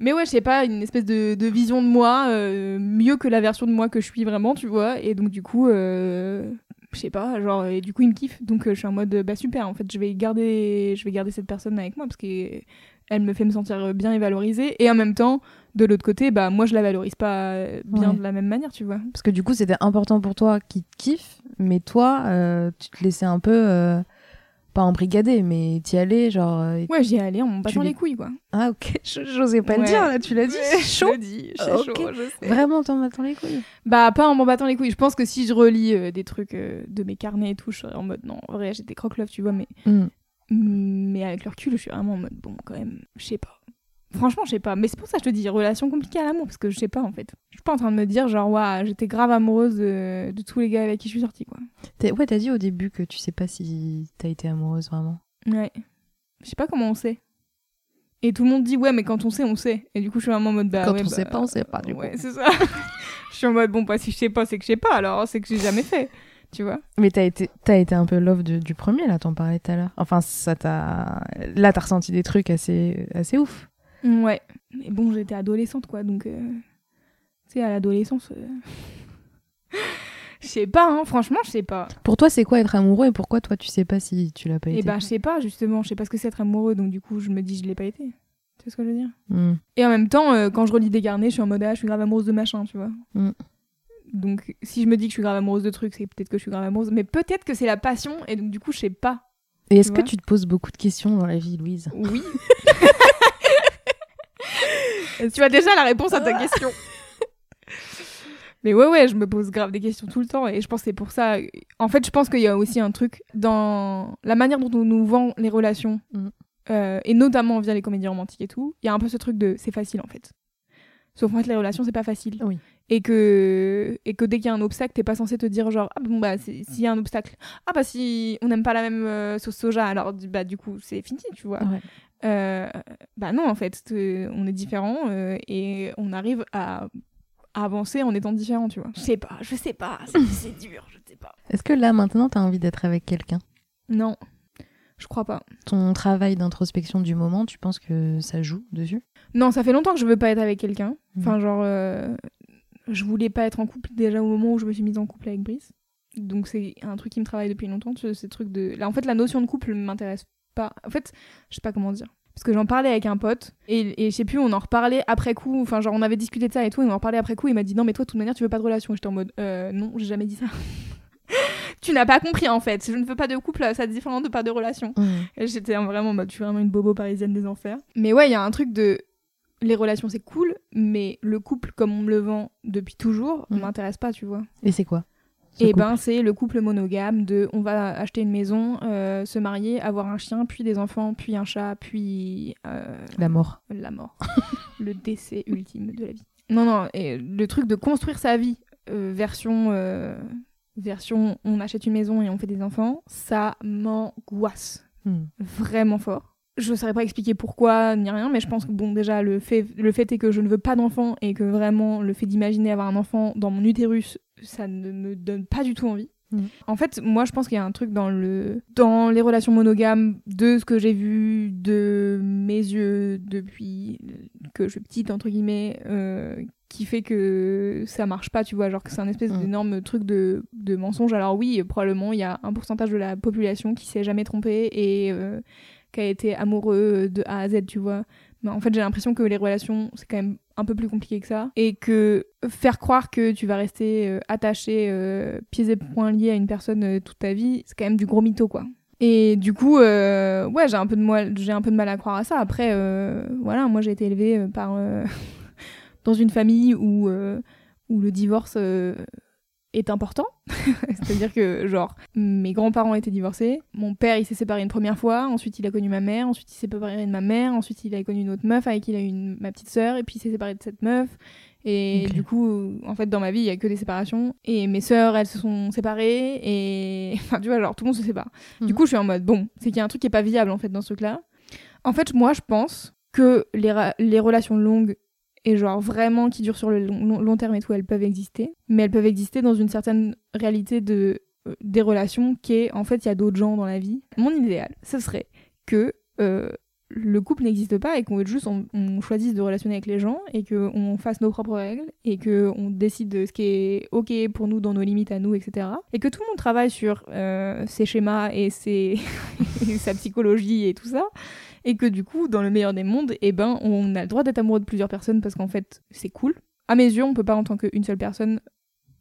mais ouais, je sais pas, une espèce de, de vision de moi, euh, mieux que la version de moi que je suis vraiment, tu vois. Et donc, du coup, euh, je sais pas, genre, et du coup, il me kiffe. Donc, euh, je suis en mode, bah super, en fait, je vais garder, je vais garder cette personne avec moi parce qu'elle me fait me sentir bien et valorisée. Et en même temps, de l'autre côté, bah moi, je la valorise pas bien Ouais. de la même manière, tu vois. Parce que du coup, c'était important pour toi qui te kiffe, mais toi, tu te laissais un peu, pas embrigader, mais t'y allais, genre. euh, Ouais, j'y ai allé en me battant les- les couilles, quoi. Ah, ok, j'osais pas le dire, là, tu l'as dit. Ouais, chaud. Je dis, c'est chaud, je sais. Vraiment, t'en battant les couilles. Bah, pas en m'en battant les couilles. Je pense que si je relis euh, des trucs euh, de mes carnets et tout, je serais en mode non, en vrai, j'étais croque-love, tu vois, mais, Mm. mais avec le recul, je suis vraiment en mode bon, quand même, je sais pas. Franchement, je sais pas. Mais c'est pour ça que je te dis, relation compliquée à l'amour, parce que je sais pas en fait. Je suis pas en train de me dire, genre, waouh, j'étais grave amoureuse de, de tous les gars avec qui je suis sortie, quoi. T'as- Ouais, t'as dit au début que tu sais pas si t'as été amoureuse vraiment. Ouais. Je sais pas comment on sait. Et tout le monde dit, ouais, mais quand on sait, on sait. Et du coup, je suis vraiment en mode, bah Quand ouais, on bah, sait pas, on sait pas, du ouais, coup. c'est ça. je suis en mode, bon, bah si je sais pas, c'est que je sais pas, alors c'est que j'ai jamais fait. Tu vois Mais t'as été, t'as été un peu love de- du premier, là, t'en parlais tout à l'heure. Enfin, ça t'a. Là, t'as ressenti des trucs assez, assez ouf. Ouais. Mais bon, j'étais adolescente, quoi, donc. euh, Tu sais, à l'adolescence. euh, Je sais pas, hein, franchement, je sais pas. Pour toi, c'est quoi être amoureux et pourquoi toi, tu sais pas si tu l'as pas Et été? bah, je sais pas, justement, je sais pas ce que c'est être amoureux, donc du coup, je me dis, je l'ai pas été. Tu sais ce que je veux dire? Hmm. Et en même temps, euh, quand je relis des carnets, je suis en mode, ah, je suis grave amoureuse de machin, tu vois. Mm. Donc, si je me dis que je suis grave amoureuse de trucs, c'est peut-être que je suis grave amoureuse. Mais peut-être que c'est la passion, et donc du coup, je sais pas. Et est-ce que tu te poses beaucoup de questions dans la vie, Louise? Oui. tu as déjà la réponse à ta question. Mais ouais, ouais, je me pose grave des questions tout le temps et je pense que c'est pour ça. En fait, je pense qu'il y a aussi un truc dans la manière dont on nous vend les relations, Mhm. euh, et notamment via les comédies romantiques et tout. Il y a un peu ce truc de c'est facile en fait. Sauf en fait, les relations, c'est pas facile. Oui. Et que, et que dès qu'il y a un obstacle, t'es pas censé te dire genre, ah bon, bah, c'est- s'il y a un obstacle, ah bah, si on n'aime pas la même euh, sauce soja, alors bah, du coup, c'est fini, tu vois. Ouais. Euh, bah non, en fait, euh, on est différents euh, et on arrive à, à avancer en étant différents, tu vois. Je sais pas, je sais pas, c'est dur, je sais pas. Est-ce que là, maintenant, t'as envie d'être avec quelqu'un? Non, je crois pas. Ton travail d'introspection du moment, tu penses que ça joue dessus? Non, ça fait longtemps que je veux pas être avec quelqu'un. Mhm. Enfin, genre, euh, je voulais pas être en couple déjà au moment où je me suis mise en couple avec Brice. Donc c'est un truc qui me travaille depuis longtemps, ce- ces trucs de... Là, en fait, la notion de couple m'intéresse pas. En fait, je sais pas comment dire. Parce que j'en parlais avec un pote, et, et je sais plus, on en reparlait après coup, enfin genre on avait discuté de ça et tout, et on en reparlait après coup, il m'a dit non mais toi de toute manière tu veux pas de relation, et j'étais en mode euh, non, j'ai jamais dit ça. tu n'as pas compris en fait, je ne veux pas de couple, ça différent de pas de relation. Et J'étais vraiment en mode, je suis vraiment une bobo parisienne des enfers. Mais ouais, il y a un truc de. Les relations, c'est cool, mais le couple, comme on me le vend depuis toujours, Mhm. m'intéresse pas, tu vois. Et c'est quoi? Et couple ben, c'est le couple monogame de on va acheter une maison, euh, se marier, avoir un chien, puis des enfants, puis un chat, puis euh, La mort. la mort. le décès ultime de la vie. Non, non, et le truc de construire sa vie, euh, version, version on achète une maison et on fait des enfants, ça m'angoisse Hmm. vraiment fort. Je ne saurais pas expliquer pourquoi ni rien, mais je pense que bon déjà le fait, le fait est que je ne veux pas d'enfant et que vraiment le fait d'imaginer avoir un enfant dans mon utérus, ça ne me donne pas du tout envie. Mhm. En fait, moi je pense qu'il y a un truc dans le dans les relations monogames de ce que j'ai vu de mes yeux depuis que je suis petite entre guillemets euh, qui fait que ça marche pas, tu vois, genre que c'est un espèce Mhm. d'énorme truc de, de mensonge. Alors oui, probablement il y a un pourcentage de la population qui s'est jamais trompé et euh, qui a été amoureux de A à Z, tu vois. Mais en fait, j'ai l'impression que les relations, c'est quand même un peu plus compliqué que ça. Et que faire croire que tu vas rester euh, attaché, euh, pieds et poings liés à une personne euh, toute ta vie, c'est quand même du gros mytho, quoi. Et du coup, ouais, j'ai un, peu de mal- à croire à ça. Après, voilà, moi j'ai été élevée par, dans une famille où, où le divorce est important. C'est-à-dire que, genre, mes grands-parents étaient divorcés. Mon père, il s'est séparé une première fois. Ensuite, il a connu ma mère. Ensuite, il s'est séparé de ma mère. Ensuite, il a connu une autre meuf avec qui il a eu une- ma petite sœur. Et puis, il s'est séparé de cette meuf. Et du coup, en fait, dans ma vie, il y a que des séparations. Et mes sœurs, elles se sont séparées. Et enfin, tu vois, genre, tout le monde se sépare. Mhm. Du coup, je suis en mode, bon, c'est qu'il y a un truc qui est pas viable, en fait, dans ce truc-là. En fait, moi, je pense que les, les relations longues et genre vraiment qui durent sur le long, terme et tout, elles peuvent exister. Mais elles peuvent exister dans une certaine réalité de, euh, des relations qui est, en fait, il y a d'autres gens dans la vie. Mon idéal, ce serait que euh, le couple n'existe pas et qu'on juste on, on choisisse de relationner avec les gens et qu'on fasse nos propres règles et qu'on décide de ce qui est ok pour nous dans nos limites à nous, etc. Et que tout le monde travaille sur euh, ses schémas et, ses sa psychologie et tout ça. Et que du coup, dans le meilleur des mondes, eh ben, on a le droit d'être amoureux de plusieurs personnes parce qu'en fait, c'est cool. À mes yeux, on peut pas en tant qu'une seule personne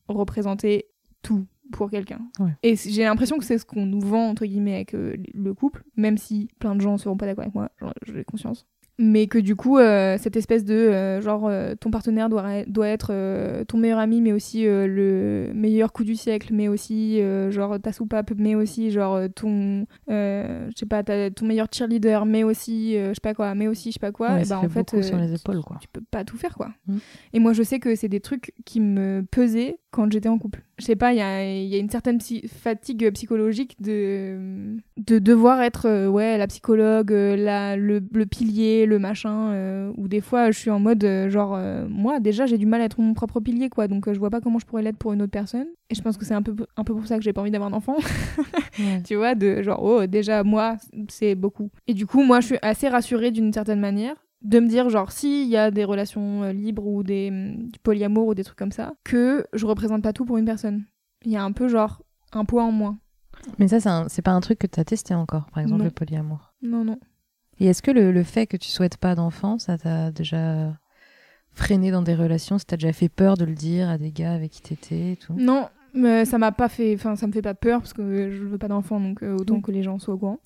représenter tout pour quelqu'un. Ouais. Et j'ai l'impression que c'est ce qu'on nous vend, entre guillemets, avec euh, le couple, même si plein de gens seront pas d'accord avec moi, j'en j'en ai conscience. Mais que du coup, euh, cette espèce de euh, genre, euh, ton partenaire doit, doit être ton meilleur ami, mais aussi le meilleur coup du siècle, mais aussi genre ta soupape, mais aussi genre ton, je sais pas, ta- ton meilleur cheerleader, mais aussi, je sais pas quoi, mais aussi, je sais pas quoi. Ouais, et fait en fait, beaucoup sur les épaules, quoi. tu peux pas tout faire quoi. Mm. Et moi je sais que c'est des trucs qui me pesaient quand j'étais en couple. Je sais pas, il y a, il y a une certaine psy- fatigue psychologique de, de devoir être euh, ouais, la psychologue, euh, la, le, le pilier, le machin, euh, où des fois je suis en mode genre, moi déjà j'ai du mal à être mon propre pilier quoi, donc je vois pas comment je pourrais l'être pour une autre personne. Et je pense que c'est un peu, un peu pour ça que j'ai pas envie d'avoir d'enfant Ouais. tu vois, de genre, oh, déjà, moi, c'est beaucoup. Et du coup, moi, je suis assez rassurée d'une certaine manière de me dire, genre, s'il y a des relations euh, libres ou des hum, du polyamour ou des trucs comme ça, que je représente pas tout pour une personne. Il y a un peu, genre, un poids en moins. Mais ça, c'est pas un truc que tu as testé encore, par exemple, Non. le polyamour. Non, non. Et est-ce que le, le fait que tu souhaites pas d'enfant, ça t'a déjà freiné dans des relations? Ça t'a déjà fait peur de le dire à des gars avec qui t'étais et tout? Non, mais ça m'a pas fait, enfin ça me fait pas peur parce que je veux pas d'enfant donc euh, autant Oui. que les gens soient au courant.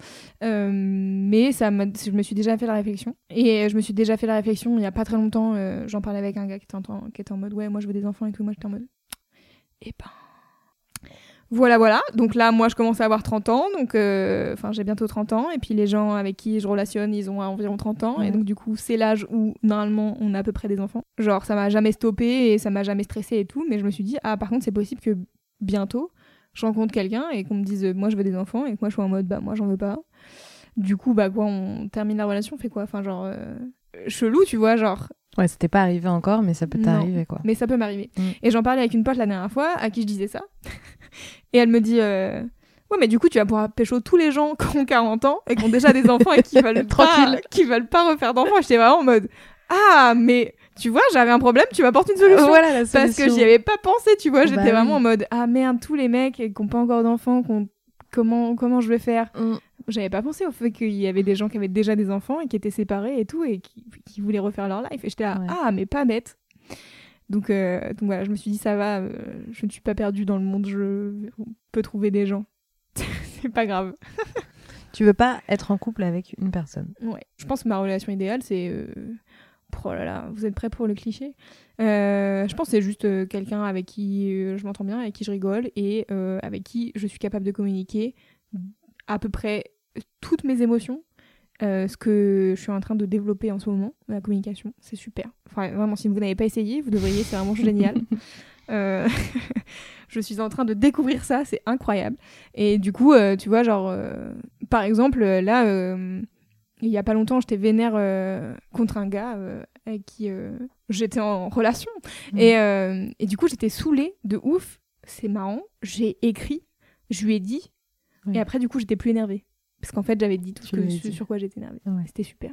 Euh, mais ça m'a, je me suis déjà fait la réflexion et je me suis déjà fait la réflexion il y a pas très longtemps. euh, j'en parlais avec un gars qui était, en, qui était en mode ouais moi je veux des enfants et tout. Moi j'étais en mode et ben voilà voilà. Donc là moi je commence à avoir 30 ans donc euh, enfin j'ai bientôt 30 ans et puis les gens avec qui je relationne ils ont environ 30 ans et donc du coup c'est l'âge où normalement on a à peu près des enfants. Genre ça m'a jamais stoppé et ça m'a jamais stressé et tout mais je me suis dit ah par contre c'est possible que bientôt je rencontre quelqu'un et qu'on me dise euh, moi je veux des enfants et que moi je sois en mode bah moi j'en veux pas. Du coup bah quoi on termine la relation, on fait quoi? Enfin genre euh, chelou tu vois genre Ouais, c'était pas arrivé encore, mais ça peut t'arriver, quoi. mais ça peut m'arriver. Mm. Et j'en parlais avec une pote la dernière fois à qui je disais ça. et elle me dit euh, Ouais, mais du coup, tu vas pouvoir pécho tous les gens qui ont 40 ans et qui ont déjà des enfants et qui veulent, pas, qui veulent pas refaire d'enfants. J'étais vraiment en mode Ah, mais tu vois, j'avais un problème, tu m'apportes une solution. voilà la Parce que j'y avais pas pensé, tu vois. J'étais Bah vraiment oui. en mode Ah merde, tous les mecs qui n'ont pas encore d'enfants, comment, comment je vais faire? Mm. J'avais pas pensé au fait qu'il y avait des gens qui avaient déjà des enfants et qui étaient séparés et tout et qui, qui voulaient refaire leur life. Et j'étais là, Ouais. ah, mais pas bête. Donc, euh, donc voilà, je me suis dit, ça va, euh, je ne suis pas perdue dans le monde, je peux trouver des gens. c'est pas grave. Tu veux pas être en couple avec une personne? Ouais. Je pense que ma relation idéale, c'est. euh, Oh là là, vous êtes prêts pour le cliché Euh, Je pense que c'est juste euh, quelqu'un avec qui euh, je m'entends bien, avec qui je rigole et avec qui je suis capable de communiquer à peu près toutes mes émotions. Ce que je suis en train de développer en ce moment, la communication, c'est super. Enfin, vraiment, si vous n'avez pas essayé, vous devriez, c'est vraiment génial. Je suis en train de découvrir ça, c'est incroyable. Et du coup, tu vois, genre, par exemple, là, il y a pas longtemps, j'étais vénère euh, contre un gars euh, avec qui euh, j'étais en relation. Mm. Et, et du coup, j'étais saoulée de ouf. C'est marrant. J'ai écrit, je lui ai dit. Oui. Et après, du coup, j'étais plus énervée. Parce qu'en fait, j'avais dit tout ce, que, sur quoi j'étais énervée. Ouais. C'était super.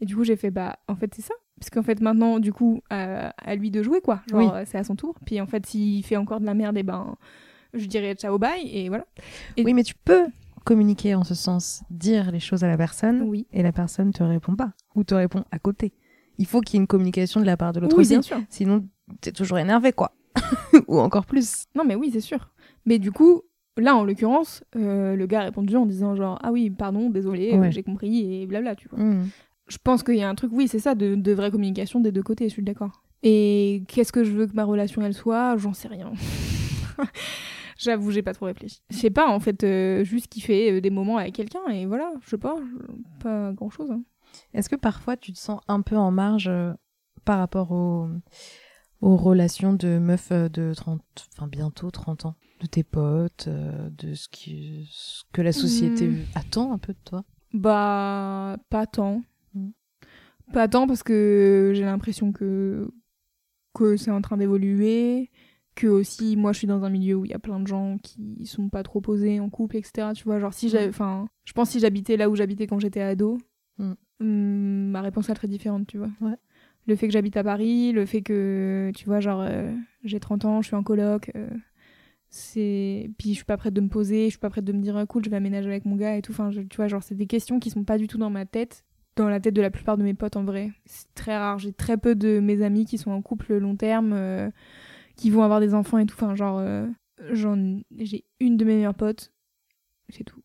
Et du coup, j'ai fait, bah, en fait, c'est ça. Parce qu'en fait, maintenant, du coup, à lui de jouer, quoi. Genre, Oui. c'est à son tour. Puis en fait, s'il fait encore de la merde, et ben, je dirais ciao, bye. Et voilà. Et- Oui, mais tu peux communiquer en ce sens, dire les choses à la personne, Oui. et la personne te répond pas, ou te répond à côté. Il faut qu'il y ait une communication de la part de l'autre Oui, aussi. bien sûr. Sinon, t'es toujours énervé, quoi. ou encore plus. Non, mais oui, c'est sûr. Mais du coup, là, en l'occurrence, euh, le gars a répondu en disant genre ah oui, pardon, désolé, euh, j'ai compris et blabla, tu vois. Mm. Je pense qu'il y a un truc, oui, c'est ça, de, de vraie communication des deux côtés, je suis d'accord. Et qu'est-ce que je veux que ma relation elle soit? J'en sais rien. J'avoue, j'ai pas trop réfléchi. Je sais pas, en fait, euh, juste kiffer euh, des moments avec quelqu'un et voilà, je sais pas, pas grand chose. Est-ce que parfois tu te sens un peu en marge euh, par rapport aux, aux relations de meufs euh, de 30, enfin bientôt 30 ans, de tes potes, euh, de ce, qui, ce que la société Hmm. attend un peu de toi? Bah, pas tant. Mm. Pas tant parce que j'ai l'impression que, que c'est en train d'évoluer, que aussi, moi, je suis dans un milieu où il y a plein de gens qui sont pas trop posés en couple, etc. Tu vois, genre, si j'avais. Enfin, je pense que si j'habitais là où j'habitais quand j'étais ado, Mm. hum, ma réponse serait très différente, tu vois. Ouais. Le fait que j'habite à Paris, le fait que, tu vois, genre, euh, j'ai 30 ans, je suis en coloc. euh, c'est puis je suis pas prête de me poser je suis pas prête de me dire ah, cool je vais aménager avec mon gars et tout enfin je- tu vois genre c'est des questions qui sont pas du tout dans ma tête dans la tête de la plupart de mes potes en vrai c'est très rare j'ai très peu de mes amis qui sont en couple long terme euh, qui vont avoir des enfants et tout. Enfin genre euh, j'en j'ai une de mes meilleures potes. C'est tout.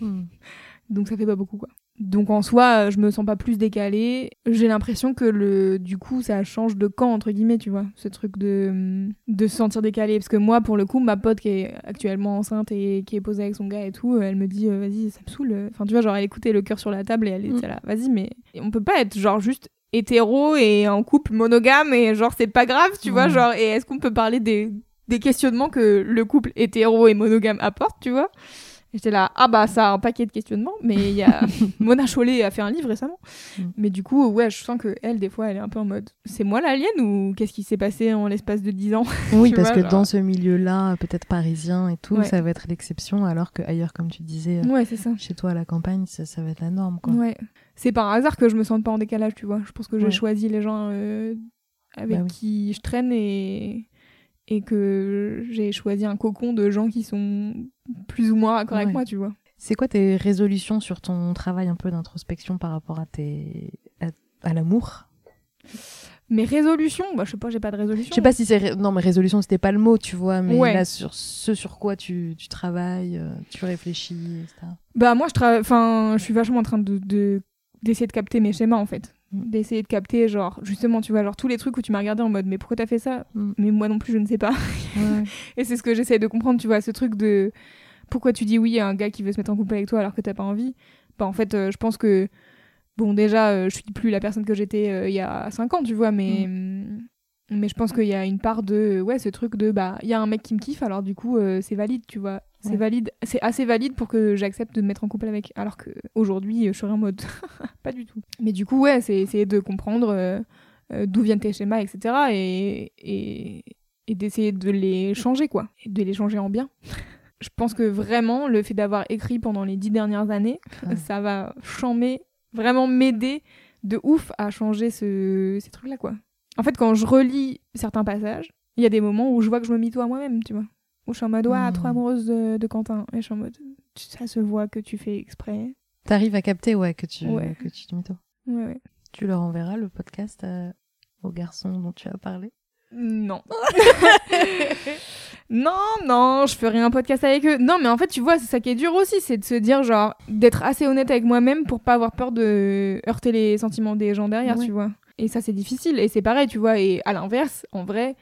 Hmm. donc ça fait pas beaucoup quoi. Donc en soi euh, je me sens pas plus décalée. J'ai l'impression que le du coup ça change de camp entre guillemets tu vois. Ce truc de de se sentir décalé parce que moi pour le coup ma pote qui est actuellement enceinte et qui est posée avec son gars et tout elle me dit euh, vas-y ça me saoule enfin tu vois genre elle écoutait le cœur sur la table et elle était Mm. là vas-y mais on peut pas être genre juste hétéro et en couple monogame et genre c'est pas grave tu vois Ouais. genre et est-ce qu'on peut parler des des questionnements que le couple hétéro et monogame apporte tu vois? J'étais là, ah bah ça a un paquet de questionnements, mais il y a Mona Chollet a fait un livre récemment. Mm. Mais du coup, ouais, je sens que elle, des fois, elle est un peu en mode, c'est moi l'alien ou qu'est-ce qui s'est passé en l'espace de 10 ans Oui, parce vois, que genre- dans ce milieu-là, peut-être parisien et tout, Ouais. ça va être l'exception, alors que ailleurs, comme tu disais, euh, Ouais, c'est ça. chez toi à la campagne, ça, ça va être la norme. Quoi. Ouais. C'est par hasard que je me sente pas en décalage, tu vois. Je pense que j'ai Ouais. choisi les gens euh, avec Bah oui. qui je traîne et et que j'ai choisi un cocon de gens qui sont plus ou moins raccord avec moi, tu vois. C'est quoi tes résolutions sur ton travail un peu d'introspection par rapport à, tes... à, à l'amour? Mes résolutions, bah je sais pas, j'ai pas de résolution. Je sais pas si c'est... ré- Non, mais résolution, c'était pas le mot, tu vois, mais Ouais. là, sur ce sur quoi tu, tu travailles, euh, tu réfléchis, etc. Bah moi je travaille enfin je suis vachement en train de de- d'essayer de capter mes schémas en fait. Mm. D'essayer de capter genre justement tu vois genre tous les trucs où tu m'as regardé en mode mais pourquoi t'as fait ça? Mm. Mais moi non plus je ne sais pas. Ouais. Et c'est ce que j'essaie de comprendre, tu vois, ce truc de pourquoi tu dis oui à un gars qui veut se mettre en couple avec toi alors que t'as pas envie? Bah en fait euh, je pense que bon déjà euh, je suis plus la personne que j'étais euh, il y a 5 ans, tu vois, mais mm, mais je pense qu'il y a une part de ouais ce truc de bah il y a un mec qui me kiffe alors du coup euh, c'est valide, tu vois. C'est Ouais. valide, c'est assez valide pour que j'accepte de me mettre en couple avec. Alors que aujourd'hui, je serais en mode pas du tout. Mais du coup, ouais, c'est essayer de comprendre euh, euh, d'où viennent tes schémas, etc. Et, et, et d'essayer de les changer, quoi. Et de les changer en bien. Je pense que vraiment, le fait d'avoir écrit pendant les dix dernières années, Ouais. ça va chamber, vraiment m'aider de ouf à changer ce, ces trucs-là, quoi. En fait, quand je relis certains passages, il y a des moments où je vois que je me mito à moi-même, tu vois. Où je suis en mode, ouais, Hmm. trop amoureuse de, de Quentin. Et je suis en mode, ça se voit que tu fais exprès. T'arrives à capter, ouais, que tu, Ouais. que tu te mytho. Ouais, ouais. Tu leur enverras le podcast euh, aux garçons dont tu as parlé? Non. non, non, je ferai un podcast avec eux. Non, mais en fait, tu vois, c'est ça qui est dur aussi, c'est de se dire, genre, d'être assez honnête avec moi-même pour pas avoir peur de heurter les sentiments des gens derrière, Ouais. tu vois. Et ça, c'est difficile. Et c'est pareil, tu vois. Et à l'inverse, en vrai,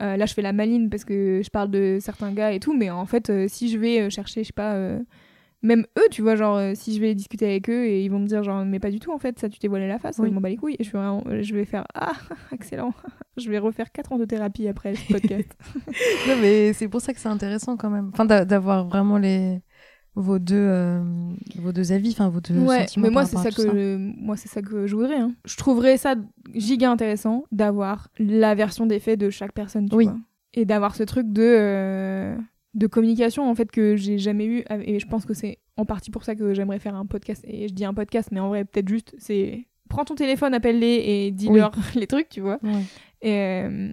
euh, là, je fais la maline parce que je parle de certains gars et tout, mais en fait, euh, si je vais euh, chercher, je sais pas. euh, même eux, tu vois, genre, si je vais discuter avec eux et ils vont me dire, genre, mais pas du tout, en fait, ça, tu t'es voilé la face, Oui. je m'en bats les couilles. Et je, suis vraiment- je vais faire, ah, excellent. je vais refaire 4 ans de thérapie après ce podcast. Non, mais c'est pour ça que c'est intéressant quand même. Enfin, d'a- d'avoir vraiment les vos deux euh, vos deux avis, enfin vos deux ouais, sentiments. mais moi, c'est ça que, je- moi, c'est ça que je voudrais. hein. Je trouverais ça giga intéressant d'avoir la version des faits de chaque personne, tu Oui. vois. Et d'avoir ce truc de, euh, de communication, en fait, que j'ai jamais eu. Et je pense que c'est en partie pour ça que j'aimerais faire un podcast. Et je dis un podcast, mais en vrai, peut-être juste, c'est prends ton téléphone, appelle-les et dis-leur les trucs, tu vois. Ouais. Et, euh,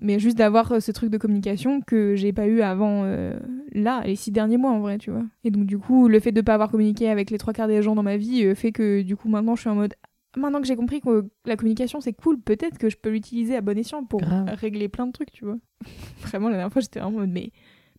mais juste d'avoir euh, ce truc de communication que j'ai pas eu avant euh, là, les six derniers mois en vrai, tu vois. Et donc du coup, le fait de pas avoir communiqué avec les trois quarts des gens dans ma vie euh, fait que du coup maintenant je suis en mode maintenant que j'ai compris que la communication c'est cool, peut-être que je peux l'utiliser à bon escient pour Grave. régler plein de trucs, tu vois. Vraiment la dernière fois j'étais en mode mais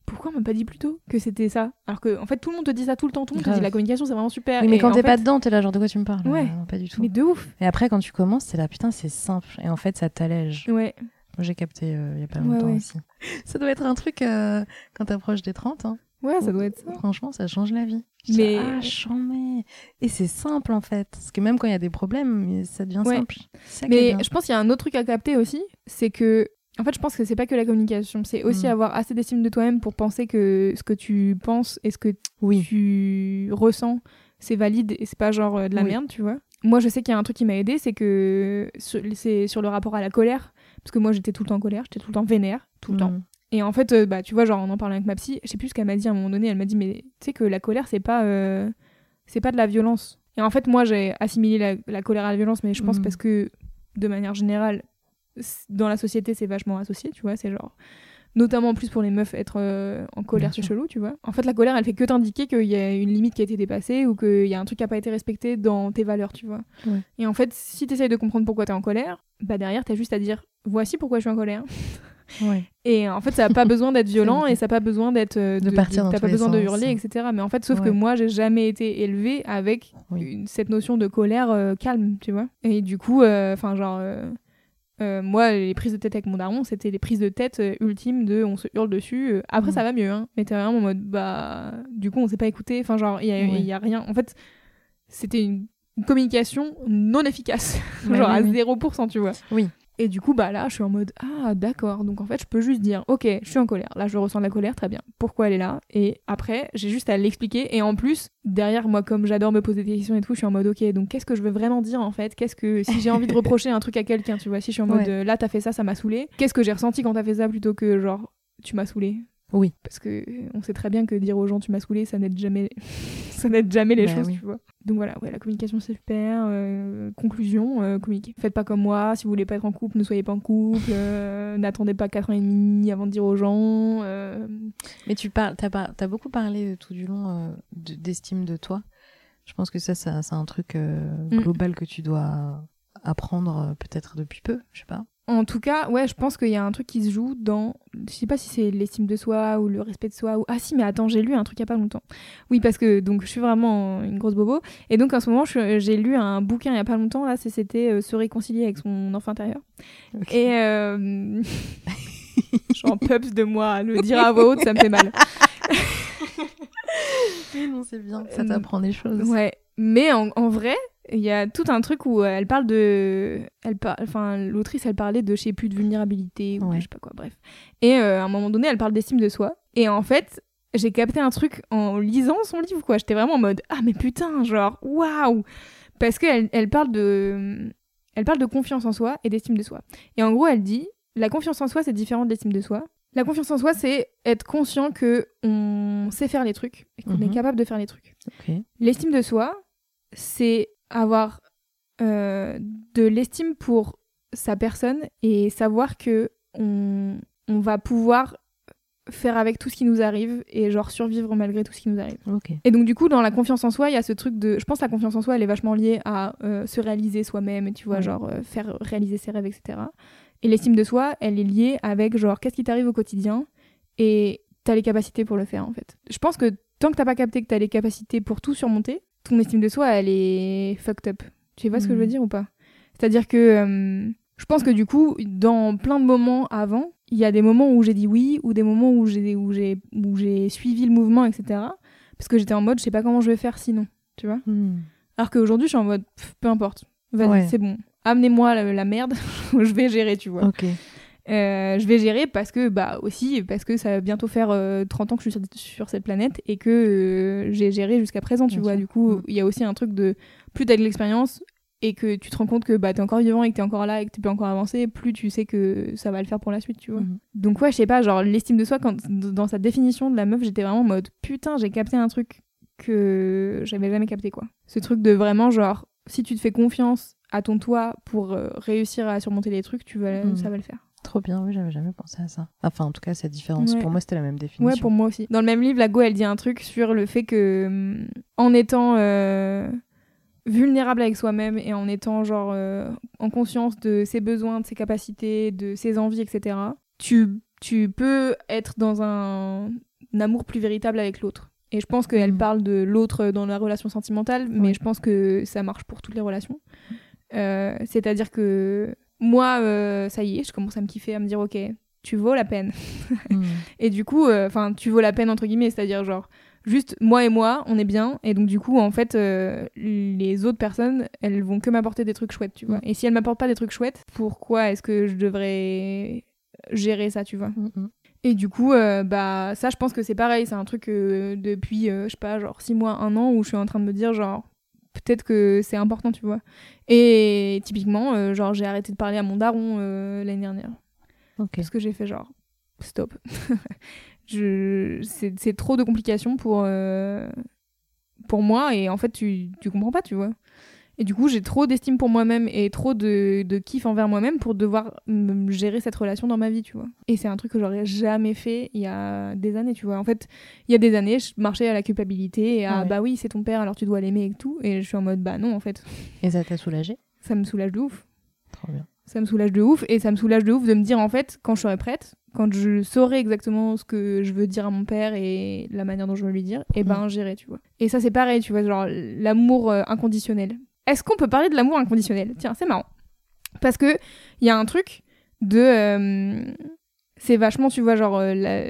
pourquoi on m'a pas dit plus tôt que c'était ça? Alors que en fait tout le monde te dit ça tout le temps, tout le monde te dit la communication c'est vraiment super. Oui, mais quand t'es fait- pas dedans, t'es là, genre de quoi tu me parles? Ouais. Non, pas du tout. mais de ouf. Et après, quand tu commences, c'est là, putain, c'est simple. Et en fait, ça t'allège. Ouais. Moi, j'ai capté euh, il y a pas longtemps ouais. aussi. Ça doit être un truc euh, quand t'approches des 30. Hein. Ouais, ça doit être ça. Franchement, ça change la vie. Je Mais- dis, ah. Et c'est simple en fait. Parce que même quand il y a des problèmes, ça devient Ouais. simple. Ça Mais je pense qu'il y a un autre truc à capter aussi, c'est que En fait, je pense que c'est pas que la communication, c'est aussi Mm. avoir assez d'estime de toi-même pour penser que ce que tu penses et ce que Oui. tu ressens, c'est valide et c'est pas genre euh, de la Oui. merde, tu vois. Moi, je sais qu'il y a un truc qui m'a aidé, c'est que c'est sur le rapport à la colère, parce que moi j'étais tout le temps en colère, j'étais tout le temps vénère, tout le temps. Mm. Et en fait, euh, bah, tu vois, genre, en en parlant avec ma psy, je sais plus ce qu'elle m'a dit à un moment donné. Elle m'a dit, mais tu sais que la colère, c'est pas, euh, c'est pas de la violence. Et en fait, moi, j'ai assimilé la, la colère à la violence, mais je pense Mhm. parce que, de manière générale, dans la société, c'est vachement associé, tu vois. C'est genre, notamment en plus pour les meufs, être euh, en colère, c'est chelou, tu vois. En fait, la colère, elle fait que t'indiquer qu'il y a une limite qui a été dépassée ou qu'il y a un truc qui a pas été respecté dans tes valeurs, tu vois. Ouais. Et en fait, si t'essayes de comprendre pourquoi t'es en colère, bah derrière, t'as juste à dire, voici pourquoi je suis en colère. Ouais. Et en fait, ça n'a pas besoin d'être violent et ça n'a pas besoin d'être. euh, De partir dans T'as pas besoin de hurler, etc. Mais en fait, sauf que moi, j'ai jamais été élevée avec Oui. une- cette notion de colère euh, calme, tu vois. Et du coup, euh, enfin, genre. euh, moi, les prises de tête avec mon daron, c'était les prises de tête ultimes de on se hurle dessus. après, Mm. ça va mieux, hein. Mais t'es vraiment en mode, bah. Du coup, on s'est pas écouté. Enfin, genre, il y, a- Ouais. il y a rien. En fait, c'était une une communication non efficace. Genre à oui. 0%, tu vois. Oui. Et du coup, bah là, je suis en mode Ah, d'accord. Donc en fait, je peux juste dire Ok, je suis en colère. Là, je ressens de la colère, très bien. Pourquoi elle est là? Et après, j'ai juste à l'expliquer. Et en plus, derrière, moi, comme j'adore me poser des questions et tout, je suis en mode Ok, donc qu'est-ce que je veux vraiment dire en fait? Qu'est-ce que. Si j'ai envie de reprocher un truc à quelqu'un, tu vois, si je suis en mode Ouais. euh, Là, t'as fait ça, ça m'a saoulé. Qu'est-ce que j'ai ressenti quand t'as fait ça plutôt que genre Tu m'as saoulé? Oui. Parce que on sait très bien que dire aux gens tu m'as saoulé, ça n'aide jamais, ça n'aide jamais les Bah choses, oui. tu vois. Donc voilà, ouais, la communication c'est super. euh, conclusion, euh. Faites pas comme moi. Si vous voulez pas être en couple, ne soyez pas en couple. euh, N'attendez pas 4 ans et demi avant de dire aux gens. euh, Mais tu parles, t'as, par- t'as beaucoup parlé tout du long de- d'estime de toi. Je pense que ça, ça c'est un truc Mm. global que tu dois apprendre peut-être depuis peu, je sais pas. En tout cas, ouais, je pense qu'il y a un truc qui se joue dans. Je sais pas si c'est l'estime de soi ou le respect de soi. Ou... Ah si, mais attends, j'ai lu un truc il y a pas longtemps. Oui, parce que donc je suis vraiment une grosse bobo. Et donc en ce moment, j'ai lu un bouquin il y a pas longtemps. Là, c'était euh, Se réconcilier avec son enfant intérieur. Et. Euh... J'en peps de moi. Le dire à voix haute, ça me fait mal. Oui, non, c'est bien. Ça Euh, t'apprend des choses. Ouais, mais en, en vrai, il y a tout un truc où elle parle de, elle par... enfin l'autrice elle parlait de je sais plus de vulnérabilité ou Ouais. je sais pas quoi, bref. Et euh, à un moment donné, elle parle d'estime de soi. Et en fait, j'ai capté un truc en lisant son livre quoi. J'étais vraiment en mode ah mais putain genre waouh parce qu'elle elle parle de, elle parle de confiance en soi et d'estime de soi. Et en gros, elle dit la confiance en soi c'est différent de l'estime de soi. La confiance en soi, c'est être conscient que on sait faire les trucs et qu'on est Mhm. capable de faire les trucs. L'estime de soi, c'est avoir euh, de l'estime pour sa personne et savoir que on, on va pouvoir faire avec tout ce qui nous arrive et genre survivre malgré tout ce qui nous arrive. Et donc du coup dans la confiance en soi, il y a ce truc de je pense que la confiance en soi, elle est vachement liée à euh, se réaliser soi-même tu vois Ouais. genre euh, faire réaliser ses rêves etc. Et l'estime de soi, elle est liée avec genre qu'est-ce qui t'arrive au quotidien et t'as les capacités pour le faire en fait. Je pense que tant que t'as pas capté que t'as les capacités pour tout surmonter, ton estime de soi elle est fucked up. Tu vois ce que je veux Mhm. dire ou pas? C'est-à-dire que euh, je pense que du coup dans plein de moments avant, il y a des moments où j'ai dit oui ou des moments où j'ai où j'ai où j'ai suivi le mouvement etc. Parce que j'étais en mode je sais pas comment je vais faire sinon, tu vois? Hmm. Alors qu'aujourd'hui je suis en mode pff, peu importe, vas-y Ouais. c'est bon, amenez-moi la, la merde, je vais gérer tu vois. Ok. Euh, je vais gérer parce que bah aussi parce que ça va bientôt faire euh, 30 ans que je suis sur, sur cette planète et que euh, j'ai géré jusqu'à présent tu Bien vois sûr. du coup il y a aussi un truc de plus t'as de l'expérience et que tu te rends compte que bah t'es encore vivant et que t'es encore là et que tu peux encore avancer plus tu sais que ça va le faire pour la suite tu vois Mhm. donc ouais je sais pas genre l'estime de soi quand dans sa définition de la meuf j'étais vraiment en mode putain j'ai capté un truc que j'avais jamais capté quoi ce truc de vraiment genre si tu te fais confiance à ton toi pour euh, réussir à surmonter les trucs tu vas Mm. ça va le faire Trop bien, oui, j'avais jamais pensé à ça. Enfin, en tout cas, cette différence. Ouais. Pour moi, c'était la même définition. Ouais, pour moi aussi. Dans le même livre, la Go, elle dit un truc sur le fait que, hum, en étant euh, vulnérable avec soi-même et en étant, genre, euh, en conscience de ses besoins, de ses capacités, de ses envies, etc., tu, tu peux être dans un, un amour plus véritable avec l'autre. Et je pense qu'elle Mhm. parle de l'autre dans la relation sentimentale, mais Ouais. je pense que ça marche pour toutes les relations. Euh, C'est-à-dire que moi, euh, ça y est, je commence à me kiffer, à me dire, ok, tu vaux la peine. Hmm. Et du coup, enfin, tu vaux la peine entre guillemets, c'est-à-dire genre juste moi et moi, on est bien. Et donc du coup, en fait, euh, les autres personnes, elles vont que m'apporter des trucs chouettes, tu vois. Mm. Et si elles m'apportent pas des trucs chouettes, pourquoi est-ce que je devrais gérer ça, tu vois? Mm, mm. Et du coup, euh, bah ça, je pense que c'est pareil. C'est un truc euh, depuis, euh, je sais pas, genre six mois, un an, où je suis en train de me dire, genre, peut-être que c'est important, tu vois. Et typiquement, euh, genre, j'ai arrêté de parler à mon daron euh, l'année dernière. Ok. Parce que j'ai fait genre, stop. je... c'est, c'est trop de complications pour, euh, pour moi, et en fait, tu, tu comprends pas, tu vois. Et du coup, j'ai trop d'estime pour moi-même et trop de, de kiff envers moi-même pour devoir gérer cette relation dans ma vie, tu vois. Et c'est un truc que j'aurais jamais fait il y a des années, tu vois. En fait, il y a des années, je marchais à la culpabilité et à Ah ouais. bah oui, c'est ton père, alors tu dois l'aimer et tout. Et je suis en mode bah non, en fait, Et ça t'a soulagé? Ça me soulage de ouf. Trop bien. Ça me soulage de ouf et ça me soulage de ouf de me dire en fait, quand je serai prête, quand je saurai exactement ce que je veux dire à mon père et la manière dont je veux lui dire, et ben j'irai, tu vois. Et ça c'est pareil, tu vois, genre l'amour euh, inconditionnel. Est-ce qu'on peut parler de l'amour inconditionnel? Tiens, c'est marrant. Parce que il y a un truc de euh, c'est vachement tu vois genre euh, la,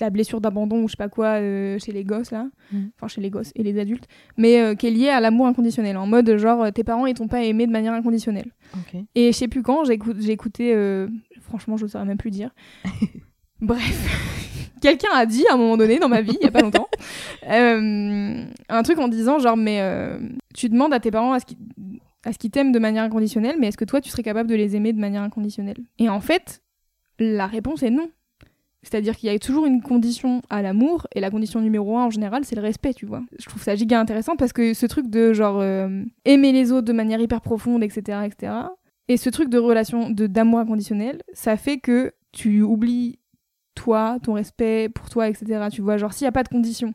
la blessure d'abandon ou je sais pas quoi euh, chez les gosses là, Mm. enfin chez les gosses et les adultes, mais qui est liée à l'amour inconditionnel en mode genre tes parents ils t'ont pas aimé de manière inconditionnelle. Et je sais plus quand, j'ai écou- j'ai écouté, franchement, je ne saurais même plus dire. Bref, quelqu'un a dit à un moment donné dans ma vie, il y a pas longtemps, euh, un truc en disant genre, mais euh, tu demandes à tes parents à ce qu'ils à ce t'aiment de manière inconditionnelle, mais est-ce que toi tu serais capable de les aimer de manière inconditionnelle? Et en fait, la réponse est non. C'est-à-dire qu'il y a toujours une condition à l'amour, et la condition numéro un en général, c'est le respect, tu vois. Je trouve ça giga intéressant parce que ce truc de genre euh, aimer les autres de manière hyper profonde, etc., etc., et ce truc de relation, de d'amour inconditionnel, ça fait que tu oublies toi, ton respect pour toi, etc. Tu vois, genre s'il n'y a pas de condition,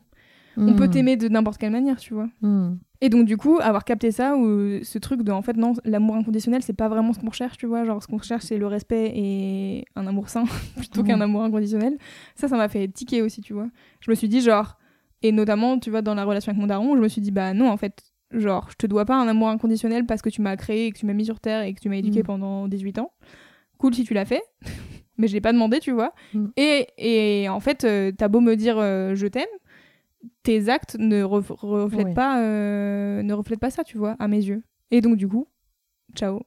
on peut Mm. t'aimer de n'importe quelle manière, tu vois. Mm. Et donc du coup, avoir capté ça, ou ce truc de en fait non, l'amour inconditionnel, c'est pas vraiment ce qu'on recherche, tu vois. Genre ce qu'on recherche, c'est le respect et un amour sain plutôt qu'un amour inconditionnel. Ça, ça m'a fait tiquer aussi, tu vois. Je me suis dit genre, et notamment, tu vois, dans la relation avec mon daron, je me suis dit bah non, en fait, genre, je te dois pas un amour inconditionnel parce que tu m'as créé et que tu m'as mis sur terre et que tu m'as éduqué Mhm. pendant 18 ans. Cool si tu l'as fait. Mais je l'ai pas demandé, tu vois. Mhm. Et, et en fait, euh, t'as beau me dire euh, je t'aime, tes actes ne ref- reflètent Ouais. pas euh, ne reflètent pas ça tu vois à mes yeux et donc du coup ciao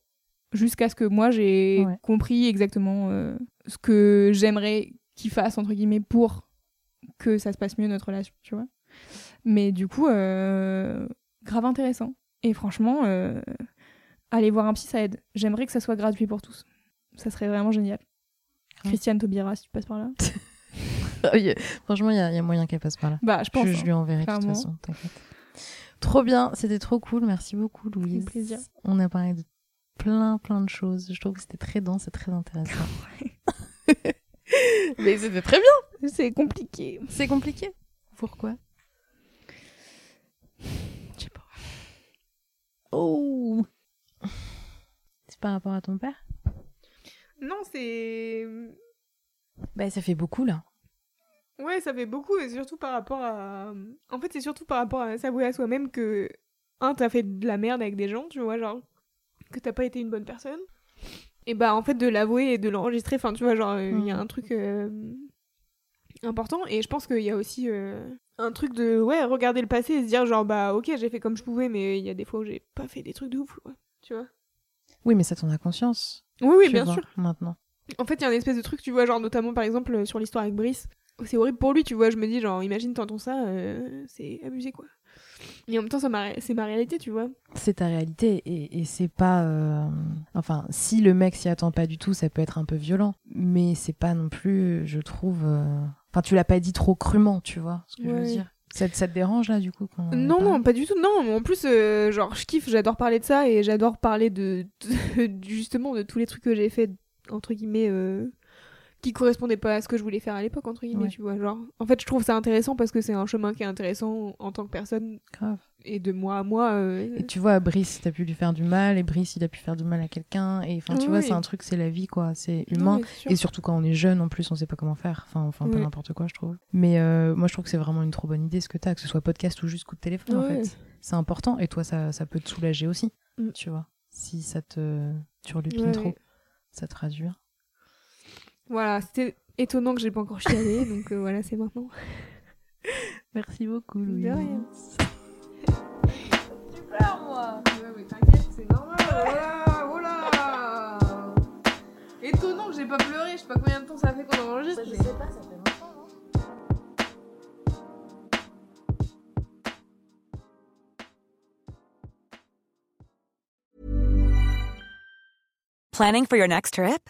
jusqu'à ce que moi j'ai Ouais. compris exactement ce que j'aimerais qu'il fasse entre guillemets pour que ça se passe mieux notre relation tu vois mais du coup grave intéressant et franchement aller voir un psy ça aide j'aimerais que ça soit gratuit pour tous ça serait vraiment génial. Christiane Taubira si tu passes par là Oui, Franchement, il y, a- il y a moyen qu'elle passe par là. bah je pense je, hein. je lui enverrai de toute façon, t'inquiète. Trop bien, c'était trop cool. Merci beaucoup, Louise. plaisir. On a parlé de plein, plein de choses. Je trouve que c'était très dense et très intéressant. Mais c'était très bien. c'est compliqué C'est compliqué. Pourquoi? Je sais pas Oh C'est par rapport à ton père? Non c'est Bah, ça fait beaucoup là. Ouais, ça fait beaucoup, et surtout par rapport à. En fait, c'est surtout par rapport à s'avouer à soi-même que. Un, t'as fait de la merde avec des gens, tu vois, genre. Que t'as pas été une bonne personne. Et bah, en fait, de l'avouer et de l'enregistrer, enfin, tu vois, genre, il y a Mhm. un truc. euh, important, et je pense qu'il y a aussi. euh, un truc de. Ouais, regarder le passé et se dire, genre, bah, ok, j'ai fait comme je pouvais, mais il y a des fois où j'ai pas fait des trucs de ouf. Tu vois Oui, mais ça t'en as conscience. Oui, oui, bien vois, sûr. Maintenant. En fait, il y a un espèce de truc, tu vois, genre notamment par exemple euh, sur l'histoire avec Brice. C'est horrible pour lui, tu vois. Je me dis, genre, imagine, t'entends ça, euh, c'est abusé, quoi. Et en même temps, c'est ma réalité, tu vois. C'est ta réalité et, et c'est pas. euh, Enfin, si le mec s'y attend pas du tout, ça peut être un peu violent. Mais c'est pas non plus, je trouve. euh, Enfin, tu l'as pas dit trop crûment, tu vois ce que je veux dire. Ça, te- ça te dérange là, du coup Non, non, pas du tout. Non, mais en plus, euh, genre, je kiffe, j'adore parler de ça et j'adore parler de, de- justement de tous les trucs que j'ai fait, entre guillemets, euh, qui correspondaient pas à ce que je voulais faire à l'époque, entre guillemets, Ouais. tu vois. Genre, en fait, je trouve ça intéressant parce que c'est un chemin qui est intéressant en tant que personne Grave. et de moi à moi. euh, Et tu vois, Brice, t'as pu lui faire du mal, et Brice, il a pu faire du mal à quelqu'un. Et enfin, tu Oui, vois, c'est un truc, c'est la vie, quoi. C'est humain. Et surtout quand on est jeune, en plus, on sait pas comment faire. Enfin, enfin, Oui. n'importe quoi, je trouve. Mais euh, moi, je trouve que c'est vraiment une trop bonne idée ce que t'as, que ce soit podcast ou juste coup de téléphone, en fait. C'est important. Et toi, ça, ça peut te soulager aussi, Mm. tu vois. Si ça te turlupine Ouais, trop, ça te rassure. Voilà, c'était étonnant que j'ai pas encore chialé, donc euh, voilà, c'est maintenant. Merci beaucoup, De Louise. rien. Moi Ouais, mais t'inquiète, c'est normal, voilà, voilà Étonnant que j'ai pas pleuré, je sais pas combien de temps ça fait qu'on enregistre. Je sais pas, ça fait longtemps. non Planning for your next trip?